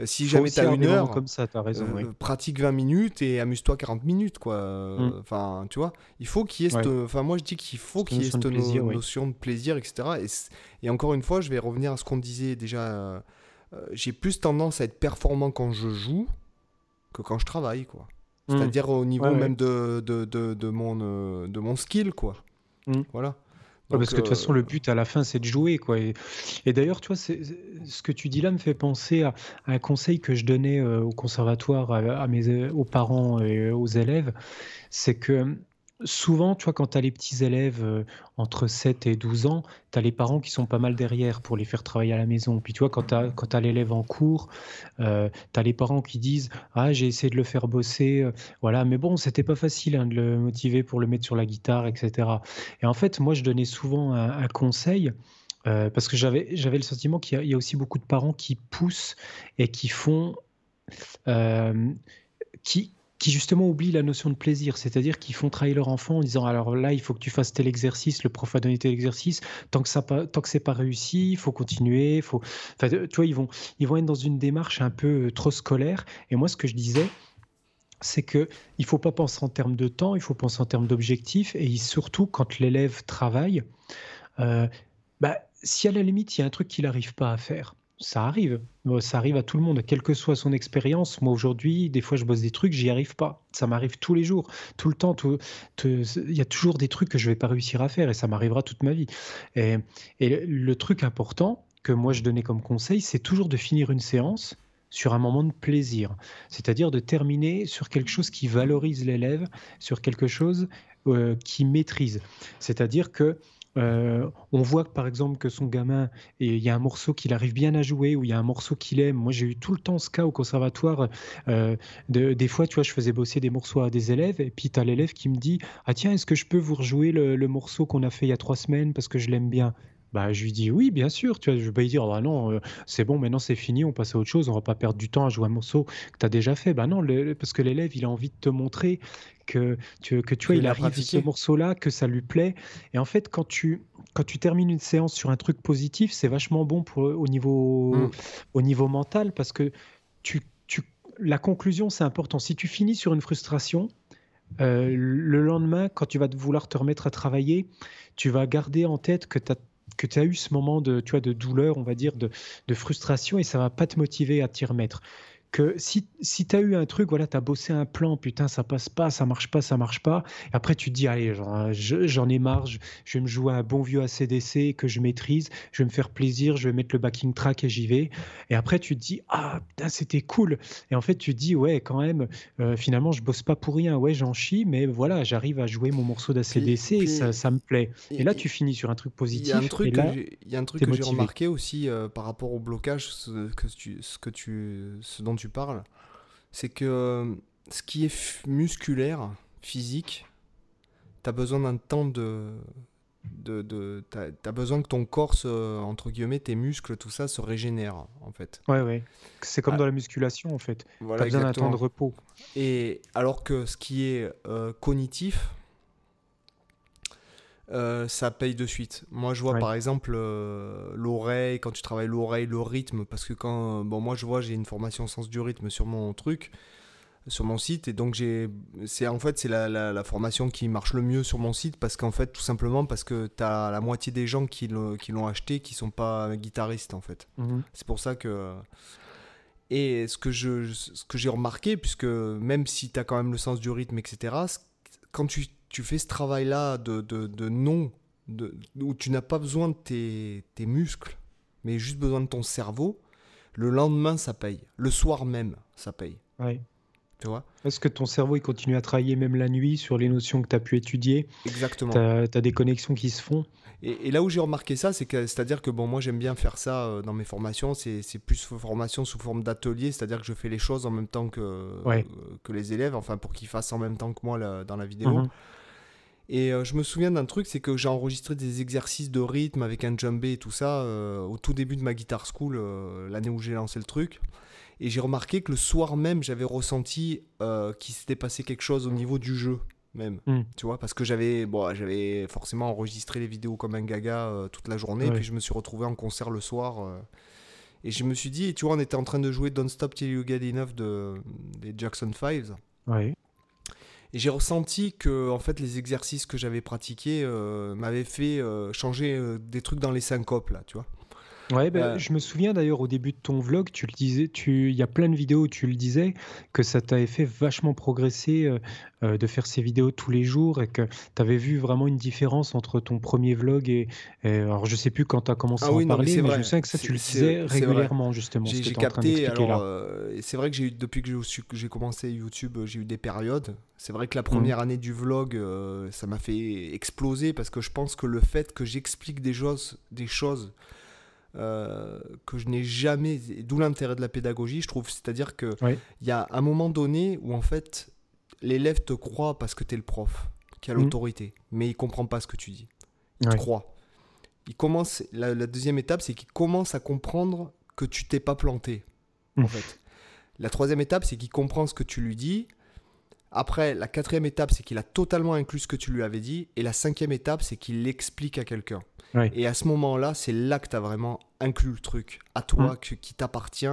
Euh, si jamais tu as une heure, comme ça, as raison, euh, pratique 20 minutes et amuse-toi 40 minutes, quoi. Hmm. Enfin, tu vois, il faut qu'il y ait Enfin, moi, je dis qu'il faut qu'il y ait cette notion de plaisir, etc. Et, et, encore une fois, je vais revenir à ce qu'on disait déjà. Euh, j'ai plus tendance à être performant quand je joue que quand je travaille, quoi. Hmm. C'est-à-dire au niveau même De, de, de, de, mon, euh, de mon skill, quoi. Hmm. Voilà. parce que de toute façon, le euh, but à la fin, c'est de jouer. Quoi. Et, d'ailleurs, tu vois, ce que tu dis là me fait penser à, un conseil que je donnais euh, au conservatoire à, mes, aux parents et aux élèves. C'est que souvent, tu vois, quand tu as les petits élèves euh, entre 7 et 12 ans, tu as les parents qui sont pas mal derrière pour les faire travailler à la maison. Puis tu vois, quand tu as, l'élève en cours, euh, tu as les parents qui disent Ah, j'ai essayé de le faire bosser, euh, voilà, mais bon, c'était pas facile hein, de le motiver pour le mettre sur la guitare, etc. Et en fait, moi, je donnais souvent un, conseil. parce que j'avais le sentiment qu'il y, a aussi beaucoup de parents qui poussent et qui font, qui, qui justement oublient la notion de plaisir, c'est-à-dire qu'ils font travailler leur enfant en disant alors là il faut que tu fasses tel exercice, le prof a donné tel exercice, tant que ça pas, tant que c'est pas réussi, il faut continuer, faut, enfin, tu vois ils vont ils vont être dans une démarche un peu euh, trop scolaire. Et moi ce que je disais c'est que il faut pas penser en termes de temps, il faut penser en termes d'objectifs. Et surtout quand l'élève travaille, euh, bah, si à la limite il y a un truc qu'il n'arrive pas à faire, ça arrive. Ça arrive à tout le monde, quelle que soit son expérience. Moi, aujourd'hui, des fois, je bosse des trucs, j'y arrive pas. Ça m'arrive tous les jours, tout le temps. Il y a toujours des trucs que je vais pas réussir à faire et ça m'arrivera toute ma vie. Et, le truc important que moi, je donnais comme conseil, c'est toujours de finir une séance sur un moment de plaisir, c'est-à-dire de terminer sur quelque chose qui valorise l'élève, sur quelque chose euh, qui maîtrise. C'est-à-dire que euh, on voit par exemple que son gamin, il y a un morceau qu'il arrive bien à jouer ou il y a un morceau qu'il aime. Moi, j'ai eu tout le temps ce cas au conservatoire. Euh, des fois, tu vois, je faisais bosser des morceaux à des élèves et puis tu as l'élève qui me dit Ah, tiens, est-ce que je peux vous rejouer le, morceau qu'on a fait il y a trois semaines parce que je l'aime bien? Bah, je lui dis oui, bien sûr. Tu vois, je vais pas lui dire ah non, euh, c'est bon, maintenant c'est fini, on passe à autre chose, on va pas perdre du temps à jouer un morceau que tu as déjà fait. Bah non, parce que l'élève, il a envie de te montrer que tu, que tu vois, il arrive ce morceau-là, que ça lui plaît. Et en fait, quand tu, quand tu termines une séance sur un truc positif, c'est vachement bon pour, au, niveau, mmh. au niveau mental parce que tu, tu, la conclusion, c'est important. Si tu finis sur une frustration, euh, le lendemain, quand tu vas vouloir te remettre à travailler, tu vas garder en tête que tu as que tu as eu ce moment de, tu vois, de douleur, on va dire, de, frustration, et ça va pas te motiver à t'y remettre que si, si tu as eu un truc, voilà, tu as bossé un plan, putain, ça passe pas, ça marche pas, ça marche pas. Et après, tu te dis, allez, j'en ai marre, je, vais me jouer un bon vieux ACDC que je maîtrise, je vais me faire plaisir, je vais mettre le backing track et j'y vais. Et après, tu te dis, ah, putain, c'était cool. Et en fait, tu te dis, ouais, quand même, euh, finalement, je bosse pas pour rien. Ouais, j'en chie, mais voilà, j'arrive à jouer mon morceau d'ACDC et ça, ça, me plaît. Et, là, tu finis sur un truc positif. Il y a un truc que j'ai remarqué aussi euh, par rapport au blocage, ce que tu, ce que tu, ce dont tu parles, c'est que euh, ce qui est musculaire, physique, tu as besoin d'un temps de. de, de tu as, besoin que ton corps, entre guillemets, tes muscles, tout ça se régénère, en fait. Ouais, ouais. C'est comme ah. dans la musculation, en fait. Voilà, tu as besoin d'un temps de repos. Et alors que ce qui est euh, cognitif, euh, ça paye de suite. Moi, je vois par exemple euh, l'oreille, quand tu travailles l'oreille, le rythme, parce que quand, bon, moi, je vois, j'ai une formation sens du rythme sur mon truc, sur mon site, et donc j'ai, c'est en fait, c'est la, la, formation qui marche le mieux sur mon site, parce qu'en fait, tout simplement, parce que tu as la moitié des gens qui, l'ont acheté qui sont pas guitaristes, en fait. Mhm. C'est pour ça que. Et ce que, je, ce que j'ai remarqué, puisque même si tu as quand même le sens du rythme, etc., quand tu tu fais ce travail-là de, de, de non, de, où tu n'as pas besoin de tes, tes, muscles, mais juste besoin de ton cerveau, le lendemain, ça paye. Le soir même, ça paye. Oui. Tu vois? Est-ce que ton cerveau il continue à travailler même la nuit sur les notions que tu as pu étudier Exactement. Tu as, des connexions qui se font et, là où j'ai remarqué ça, c'est que c'est-à-dire que bon, moi j'aime bien faire ça euh, dans mes formations. C'est plus formation sous forme d'atelier, c'est-à-dire que je fais les choses en même temps que, euh, que les élèves, enfin pour qu'ils fassent en même temps que moi dans la vidéo. Mhm. Et euh, je me souviens d'un truc, c'est que j'ai enregistré des exercices de rythme avec un djembé et tout ça au tout début de ma guitar school, l'année où j'ai lancé le truc. Et j'ai remarqué que le soir même, j'avais ressenti qu'il s'était passé quelque chose au niveau du jeu même. Hmm. Tu vois, parce que j'avais bon, j'avais forcément enregistré les vidéos comme un gaga euh, toute la journée, et puis je me suis retrouvé en concert le soir. Euh, et je me suis dit, tu vois, on était en train de jouer Don't Stop Till You Get Enough de, des Jackson 5 J'ai ressenti que en fait les exercices que j'avais pratiqués euh, m'avaient fait changer des trucs dans les syncopes là, tu vois. Ouais, ben, euh. je me souviens d'ailleurs au début de ton vlog, tu le disais, tu, il y a plein de vidéos où tu le disais, que ça t'avait fait vachement progresser euh, euh, de faire ces vidéos tous les jours et que tu avais vu vraiment une différence entre ton premier vlog et. alors je sais plus quand tu as commencé ah à en parler, mais, je sais que ça tu le disais régulièrement justement. J'ai capté, alors c'est vrai que j'ai eu, depuis que j'ai commencé YouTube, j'ai eu des périodes. C'est vrai que la première mmh. année du vlog, ça m'a fait exploser parce que je pense que le fait que j'explique des choses, des choses euh, que je n'ai jamais. D'où l'intérêt de la pédagogie, je trouve. C'est-à-dire qu'il il y a un moment donné où en fait l'élève te croit parce que tu es le prof qui a mhm. l'autorité, mais il comprend pas ce que tu dis. Il te croit. Il commence, la, deuxième étape, c'est qu'il commence à comprendre que tu t'es pas planté. En fait. La troisième étape, c'est qu'il comprend ce que tu lui dis. Après, la quatrième étape, c'est qu'il a totalement inclus ce que tu lui avais dit. Et la cinquième étape, c'est qu'il l'explique à quelqu'un. Et à ce moment-là, c'est là que tu as vraiment inclus le truc, à toi, mm. qui t'appartient,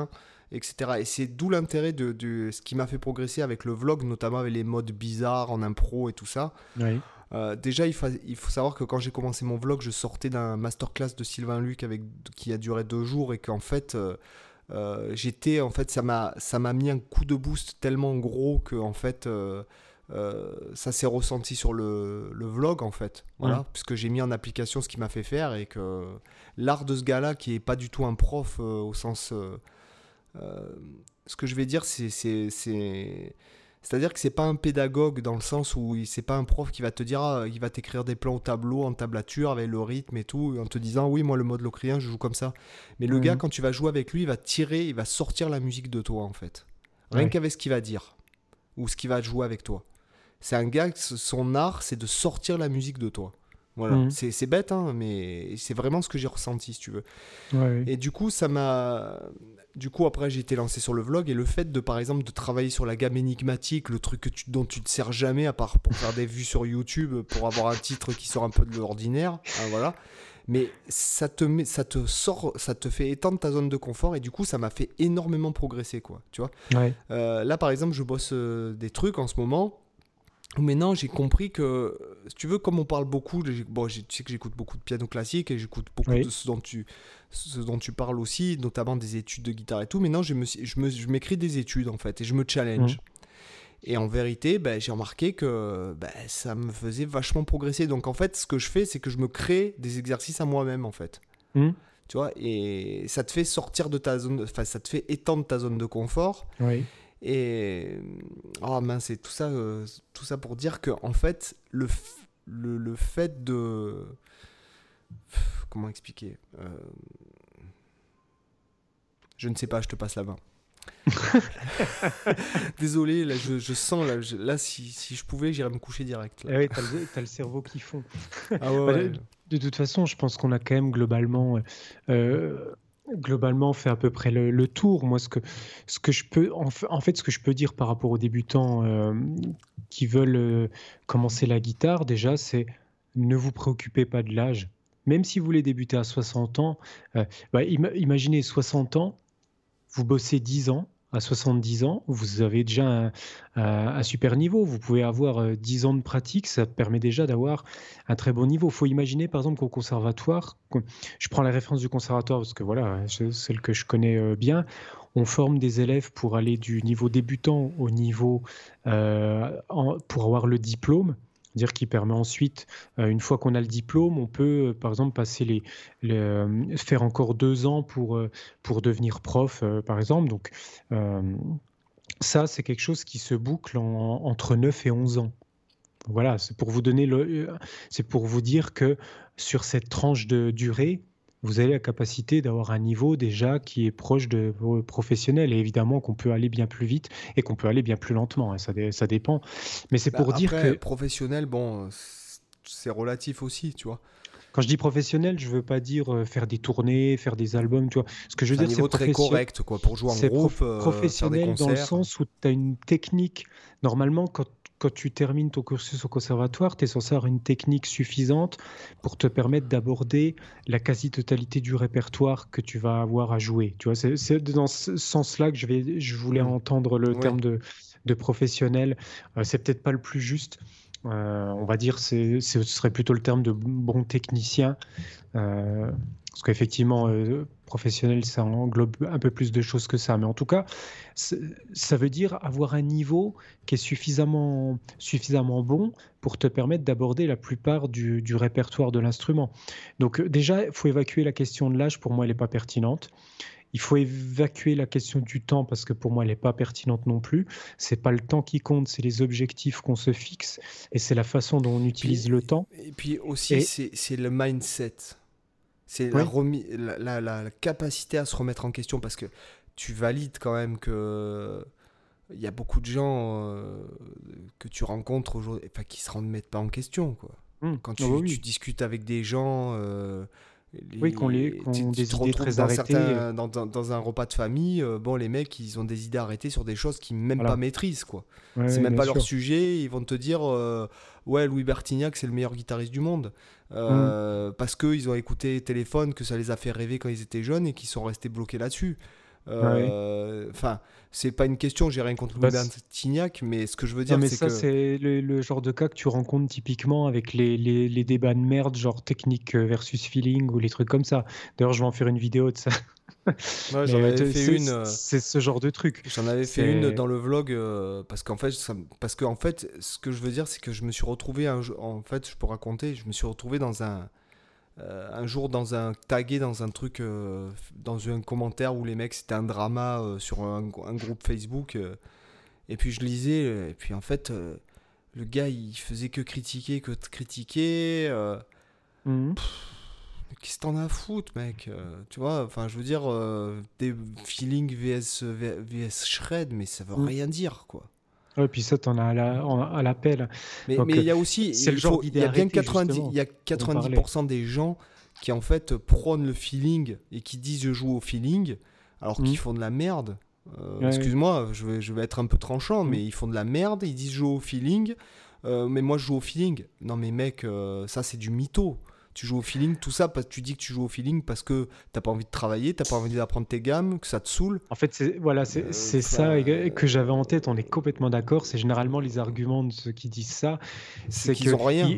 etc. Et c'est d'où l'intérêt de, ce qui m'a fait progresser avec le vlog, notamment avec les modes bizarres en impro et tout ça. Euh, déjà, il, il, faut savoir que quand j'ai commencé mon vlog, je sortais d'un masterclass de Sylvain Luc avec, qui a duré deux jours et qu'en fait, euh, euh, j'étais, en fait, ça m'a, ça m'a mis un coup de boost tellement gros que en fait, euh, ça s'est ressenti sur le, vlog en fait, voilà, puisque j'ai mis en application ce qui m'a fait faire et que l'art de ce gars-là, qui est pas du tout un prof euh, au sens, euh, ce que je vais dire, c'est, c'est-à-dire que c'est pas un pédagogue dans le sens où c'est pas un prof qui va te dire, ah, il va t'écrire des plans au tableau, en tablature, avec le rythme et tout, en te disant, oui, moi le mode locrien, je joue comme ça. Mais le gars, quand tu vas jouer avec lui, il va tirer, il va sortir la musique de toi en fait. Rien qu'avec ce qu'il va dire. Ou ce qu'il va jouer avec toi. C'est un gars, son art, c'est de sortir la musique de toi. Voilà, mmh. c'est bête, hein, mais c'est vraiment ce que j'ai ressenti, si tu veux. Et du coup, ça m'a. Du coup, après, j'ai été lancé sur le vlog et le fait de, par exemple, de travailler sur la gamme énigmatique, le truc que tu, dont tu te sers jamais, à part pour faire des vues sur YouTube, pour avoir un titre qui sort un peu de l'ordinaire, hein, voilà. Mais ça te, met, ça te sort, ça te fait étendre ta zone de confort et du coup, ça m'a fait énormément progresser, quoi. Tu vois. Euh, là, par exemple, je bosse euh, des trucs en ce moment Maintenant, j'ai compris que, si tu veux, comme on parle beaucoup, bon, tu sais que j'écoute beaucoup de piano classique et j'écoute beaucoup de ce dont, tu, ce dont tu parles aussi, notamment des études de guitare et tout. Maintenant, je m'écris je me, je des études, en fait, et je me challenge. Mmh. Et en vérité, ben, j'ai remarqué que ben, ça me faisait vachement progresser. Donc, en fait, ce que je fais, c'est que je me crée des exercices à moi-même, en fait. Mmh. Tu vois, et ça te fait sortir de ta zone, enfin, ça te fait étendre ta zone de confort. Oui. Et oh mince, c'est tout ça, euh, tout ça pour dire que en fait, le, le, le fait de comment expliquer euh, Je ne sais pas, je te passe la main. Désolé, là, je, je sens, là, là si, si, je pouvais, j'irais me coucher direct. Là. Eh oui, t'as le, as le cerveau qui fond. Ah ouais, bah, de, toute façon, je pense qu'on a quand même globalement euh, globalement fait à peu près le, tour. Moi, ce que, ce que je peux, en, fait, ce que je peux dire par rapport aux débutants euh, qui veulent euh, commencer la guitare, déjà, c'est ne vous préoccupez pas de l'âge. Même si vous voulez débuter à 60 ans, euh, bah, imaginez 60 ans, vous bossez 10 ans, à 70 ans, vous avez déjà un, super niveau. Vous pouvez avoir 10 euh, ans de pratique, ça permet déjà d'avoir un très bon niveau. Il faut imaginer par exemple qu'au conservatoire, je prends la référence du conservatoire parce que voilà, c'est celle que je connais euh, bien, on forme des élèves pour aller du niveau débutant au niveau euh, pour avoir le diplôme dire qui permet ensuite, euh, une fois qu'on a le diplôme, on peut euh, par exemple passer les, euh, faire encore deux ans pour, pour devenir prof, par exemple. Donc ça, c'est quelque chose qui se boucle entre 9 et 11 ans. Voilà, c'est pour vous donner c'est pour vous dire que sur cette tranche de durée, vous avez la capacité d'avoir un niveau déjà qui est proche de vos professionnels. Et évidemment qu'on peut aller bien plus vite et qu'on peut aller bien plus lentement. Hein, ça, ça, dépend. Mais c'est pour bah, dire que. Professionnel, bon, c'est relatif aussi, tu vois. Quand je dis professionnel, je veux pas dire euh, faire des tournées, faire des albums, tu vois. Ce que je veux dire, c'est très correct, quoi, pour jouer en groupe. Euh, professionnel dans le sens où tu as une technique. Normalement, quand quand tu termines ton cursus au conservatoire, tu es censé avoir une technique suffisante pour te permettre d'aborder la quasi-totalité du répertoire que tu vas avoir à jouer. Tu vois, c'est dans ce sens-là que je, vais, je voulais mmh. entendre le terme de, de professionnel. Euh, c'est peut-être pas le plus juste. Euh, on va dire ce serait plutôt le terme de bon technicien. Euh, parce qu'effectivement, euh, professionnel, ça englobe un peu plus de choses que ça. Mais en tout cas, ça veut dire avoir un niveau qui est suffisamment, suffisamment bon pour te permettre d'aborder la plupart du, répertoire de l'instrument. Donc déjà, il faut évacuer la question de l'âge. Pour moi, elle n'est pas pertinente. Il faut évacuer la question du temps parce que pour moi, elle n'est pas pertinente non plus. C'est pas le temps qui compte, c'est les objectifs qu'on se fixe et c'est la façon dont on utilise le temps. Et puis aussi, c'est le mindset. C'est la, la, capacité à se remettre en question parce que tu valides quand même que il y a beaucoup de gens euh, que tu rencontres aujourd'hui qui se remettent pas en question. Quoi. Mmh. Quand tu, tu, discutes avec des gens. Euh, oui, qu'on les des idées très arrêtées. Euh. dans, dans, un repas de famille, bon, les mecs, ils ont des idées arrêtées sur des choses qu'ils même pas maîtrisent. quoi. c'est même pas leur sujet. Ils vont te dire Ouais, Louis Bertignac, c'est le meilleur guitariste du monde. Euh, mm. parce qu'ils ont écouté Téléphone, que ça les a fait rêver quand ils étaient jeunes et qu'ils sont restés bloqués là-dessus. Euh, enfin, c'est pas une question, j'ai rien contre Louis bah, Bertignac, mais ce que je veux dire, c'est ça, c'est le, genre de cas que tu rencontres typiquement avec les, les, les, débats de merde, genre technique versus feeling ou les trucs comme ça. D'ailleurs, je vais en faire une vidéo de ça. j'en avais fait une. Euh, c'est ce genre de truc. J'en avais fait une dans le vlog euh, parce qu'en fait, parce qu'en fait, ce que je veux dire, c'est que je me suis retrouvé un... en fait, je peux raconter, je me suis retrouvé dans un euh, un jour dans un tagué dans un truc dans un commentaire où les mecs c'était un drama sur un, groupe Facebook et puis je lisais et puis en fait le gars il faisait que critiquer que critiquer. Mmh. Qu'est-ce que t'en as à foutre, mec euh, Tu vois, enfin, je veux dire, euh, des feelings VS, VS shred, mais ça veut mm. rien dire, quoi. Ouais, puis ça, t'en as à l'appel. mais il y a aussi, il, le genre il y a bien 90, il y a 90% des gens qui en fait prônent le feeling et qui disent je joue au feeling, alors qu'ils mmh. font de la merde. Euh, excuse-moi, je vais, je vais être un peu tranchant, mmh. mais ils font de la merde, ils disent je joue au feeling, euh, mais moi je joue au feeling. Non mais mec, euh, ça c'est du mytho tu joues au feeling, tout ça, parce que tu dis que tu joues au feeling parce que t'as pas envie de travailler, t'as pas envie d'apprendre tes gammes, que ça te saule. En fait, c'est voilà, c'est euh, ça que j'avais en tête. On est complètement d'accord. C'est généralement les arguments de ceux qui disent ça, c'est qu'ils ont rien.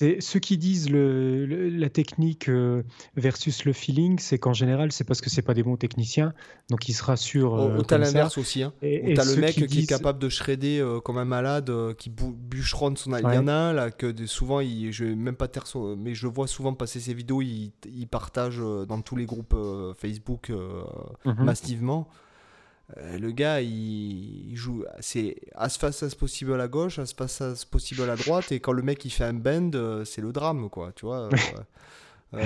C'est ceux qui disent le, la technique euh, versus le feeling, c'est qu'en général, c'est parce que c'est pas des bons techniciens, donc ils se rassurent. Euh, ou t'as l'inverse aussi, hein. Et, t'as le mec qui, est capable de shredder euh, comme un malade, qui bûcheronne son. Il y en a un là que souvent, il, je vais même pas taire mais je vois souvent passer ses vidéos, il, il partage dans tous les groupes Facebook mhm. massivement. Euh, le gars, il, joue. C'est as fast as possible à gauche, as fast as possible à droite, et quand le mec il fait un bend, euh, c'est le drame, quoi. Tu vois. Euh,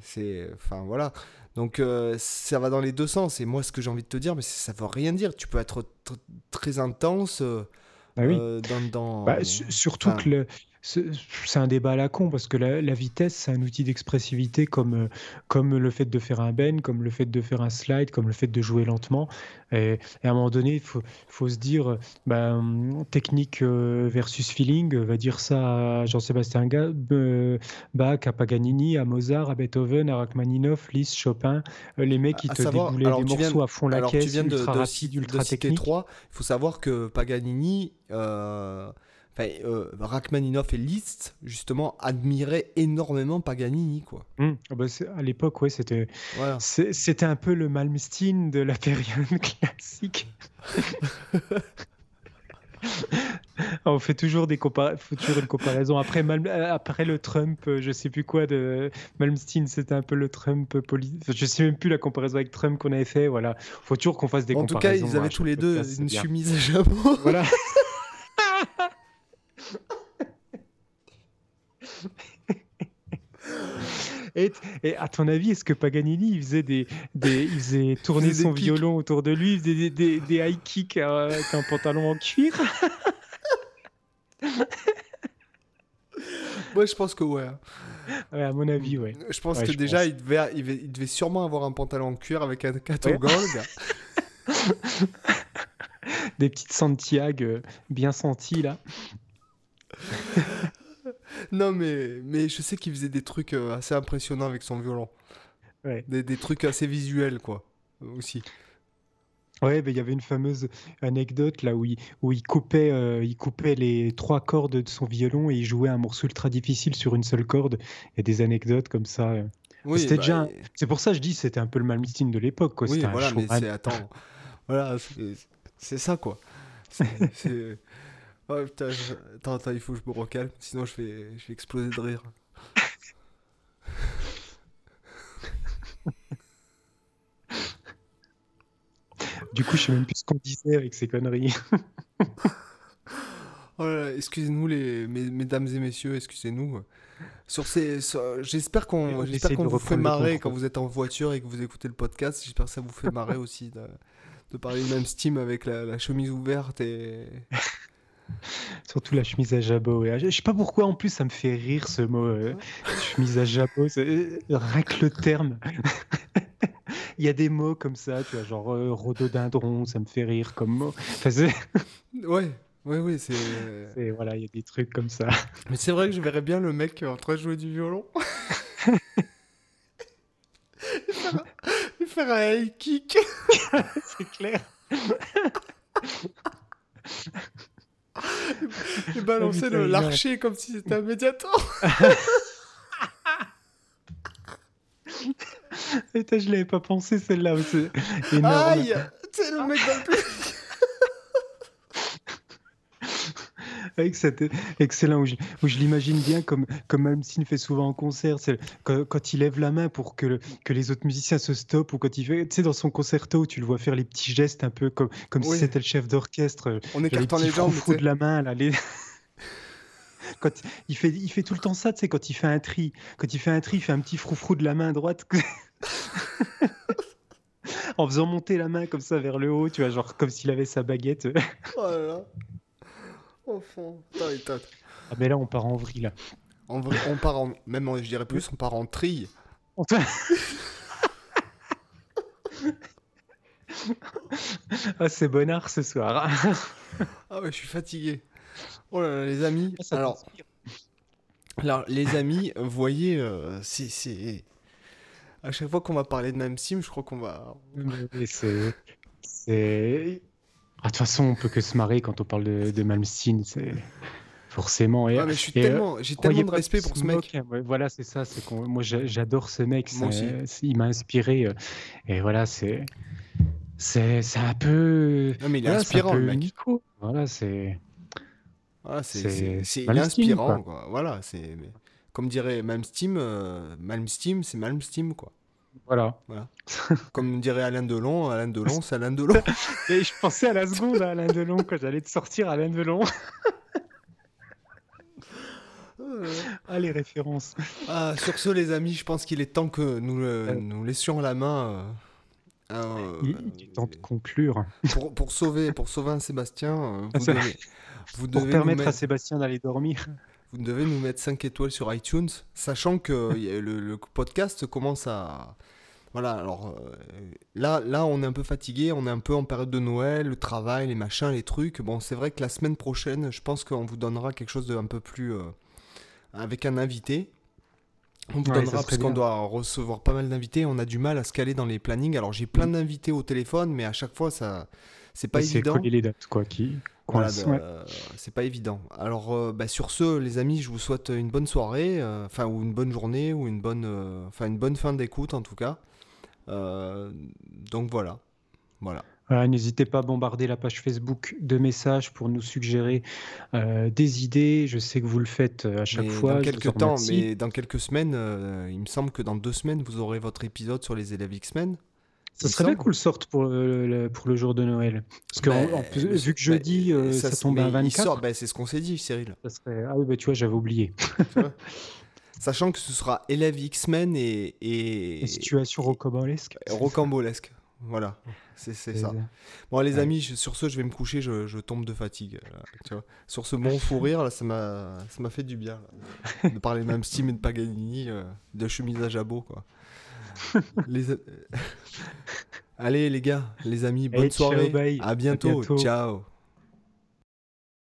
c'est. Enfin, voilà. Donc, ça va dans les deux sens. Et moi, ce que j'ai envie de te dire, mais ça veut rien dire. Tu peux être très intense. Ah oui. dans, bah, surtout que le, c'est un débat à la con parce que la, vitesse, c'est un outil d'expressivité comme, euh, comme le fait de faire un bend, comme le fait de faire un slide, comme le fait de jouer lentement. Et, à un moment donné, il faut, faut, se dire ben, technique euh, versus feeling, va dire ça à Jean-Sébastien Bach, à Paganini, à Mozart, à Beethoven, à Rachmaninoff, Liszt, Chopin, euh, les mecs qui te déboulaient des morceaux à fond la caisse, tu viens ultra de, rapide, ultra technique. Il faut savoir que Paganini. Enfin, euh, Rachmaninoff et Liszt, justement, admiraient énormément Paganini, quoi. Ah bah, à l'époque, ouais, c'était c'était un peu le Malmsteen de la période classique. On fait toujours des toujours une comparaison. Après, euh, après le Trump, euh, je sais plus quoi de Malmsteen, c'était un peu le Trump politique. Je sais même plus la comparaison avec Trump qu'on avait fait. Voilà, faut toujours qu'on fasse des comparaisons. En tout cas, ils avaient tous les deux une chemise à jabot. Voilà. Et, à ton avis, est-ce que Paganini il faisait des, des il faisait tourner son violon autour de lui, il faisait des, des, high kicks avec un pantalon en cuir? Moi, je pense que ouais. Ouais, à mon avis, ouais. Je pense que déjà, Il, devait, il, devait, sûrement avoir un pantalon en cuir avec un cato gold. des petites Santiago euh, bien senties là. non, mais, mais je sais qu'il faisait des trucs euh, assez impressionnants avec son violon. Des, des, trucs assez visuels, quoi, aussi. Ouais, il y avait une fameuse anecdote là où il, où il, coupait, euh, il coupait les trois cordes de son violon et il jouait un morceau ultra difficile sur une seule corde. Il y a des anecdotes comme ça. C'était bah, déjà. C'est pour ça que je dis c'était un peu le Malmsteen de l'époque. Quoi. Oui, voilà, mais c'est attends, voilà, c'est ça quoi. C'est Oh putain, attends, attends, il faut que je me recalme, sinon je vais, je vais exploser de rire. du coup, je sais même plus ce qu'on disait avec ces conneries. oh excusez-nous, les, mesdames et messieurs, excusez-nous. Sur ces, j'espère qu'on, j'espère qu'on vous fait marrer quand vous êtes en voiture et que vous écoutez le podcast. J'espère que ça vous fait marrer aussi de, de parler du même Steam avec la, la chemise ouverte et. Surtout la chemise à jabot. Je sais pas pourquoi en plus ça me fait rire ce mot euh, chemise à jabot. Euh, rien que le terme. Il y a des mots comme ça, tu vois, genre euh, rhododendron, ça me fait rire comme mot. ouais, ouais, ouais, c'est. Voilà, il y a des trucs comme ça. Mais c'est vrai que je verrais bien le mec en train de jouer du violon. et faire un high kick. c'est clair. Et balancer l'archer comme si c'était un médiator. Et je l'avais pas pensé celle-là. Aïe C'est le mec dans le avec cet excellent où je, je l'imagine bien comme comme Malmsteen fait souvent en concert, c'est quand, il lève la main pour que, que les autres musiciens se stoppent ou quand il fait, tu sais, dans son concerto, tu le vois faire les petits gestes un peu comme comme si c'était le chef d'orchestre. On écartant les, les jambes, de la main là. Les... quand il fait, il fait tout le temps ça, tu sais, quand il fait un tri, quand il fait un tri, il fait un petit froufrou de la main droite. en faisant monter la main comme ça vers le haut, tu vois, genre comme s'il avait sa baguette. Oh là là. Enfin, Ah, mais là, on part en vrille. En vrai, on part en. Même, je dirais plus, on part en trille. ah, c'est bonnard ce soir. ah ouais, je suis fatigué. Oh là là, les amis. Ah, alors, alors, les amis, voyez, euh, c'est. À chaque fois qu'on va parler de même sim, je crois qu'on va. C'est. Ah, de toute façon, on peut que se marrer quand on parle de, de Malmsteen. C'est forcément. Et, mais je suis tellement, j'ai tellement de respect pour ce mec. voilà, c'est ça. C'est moi, j'adore ce mec. Moi aussi. Il m'a inspiré. Euh, et voilà, c'est, c'est, c'est un peu. Non, mais il est inspirant, le mec. Voilà, c'est. Voilà, c'est, c'est, inspirant, quoi. Voilà, c'est. Comme dirait Malmsteen, euh, Malmsteen, c'est Malmsteen, quoi. Voilà. Comme dirait Alain Delon, Alain Delon, c'est Alain Delon. Et je pensais à la seconde à Alain Delon quand j'allais te sortir Alain Delon. ah, les références. Ah, sur ce, les amis, je pense qu'il est temps que nous, nous laissions la main. Euh, euh, il, est temps de conclure. Pour, pour, sauver, pour sauver un Sébastien, euh, vous, devez, vous pour permettre à Sébastien d'aller dormir. Vous devez nous mettre 5 étoiles sur iTunes, sachant que le, le, podcast commence à. Voilà, alors là, là, on est un peu fatigué, on est un peu en période de Noël, le travail, les machins, les trucs. Bon, c'est vrai que la semaine prochaine, je pense qu'on vous donnera quelque chose d'un peu plus avec un invité. On vous donnera parce qu'on doit recevoir pas mal d'invités. On a du mal à se caler dans les plannings. Alors j'ai plein mm. d'invités au téléphone, mais à chaque fois ça, c'est pas évident. C'est les dates quoi qui. C'est pas évident. Alors euh, bah, sur ce, les amis, je vous souhaite une bonne soirée, euh, enfin ou une bonne journée ou une bonne, euh, enfin une bonne fin d'écoute en tout cas. donc voilà, voilà. N'hésitez pas à bombarder la page Facebook de messages pour nous suggérer euh, des idées. Je sais que vous le faites euh, à chaque fois. Dans quelques temps, mais dans quelques semaines, euh, il me semble que dans deux semaines, vous aurez votre épisode sur les élèves X-Men. Ça serait bien qu'on le sorte pour le, pour le jour de Noël. Parce que ben, vu que jeudi, ça, tombe à 24. Ben, c'est ce qu'on s'est dit, Cyril. Ah oui, bah, tu vois, j'avais oublié. Sachant que ce sera élèves X-Men et, et... Situation rocambolesque. Rocambolesque, voilà. C'est ça. Bon, les amis, sur ce, je vais me coucher, je, tombe de fatigue. Euh, sur ce bon fou rire, là, ça m'a fait du bien. de parler même Steam et de Paganini, euh, de chemise à jabot, quoi. Allez, les gars, les amis, bonne soirée. à bientôt. Ciao.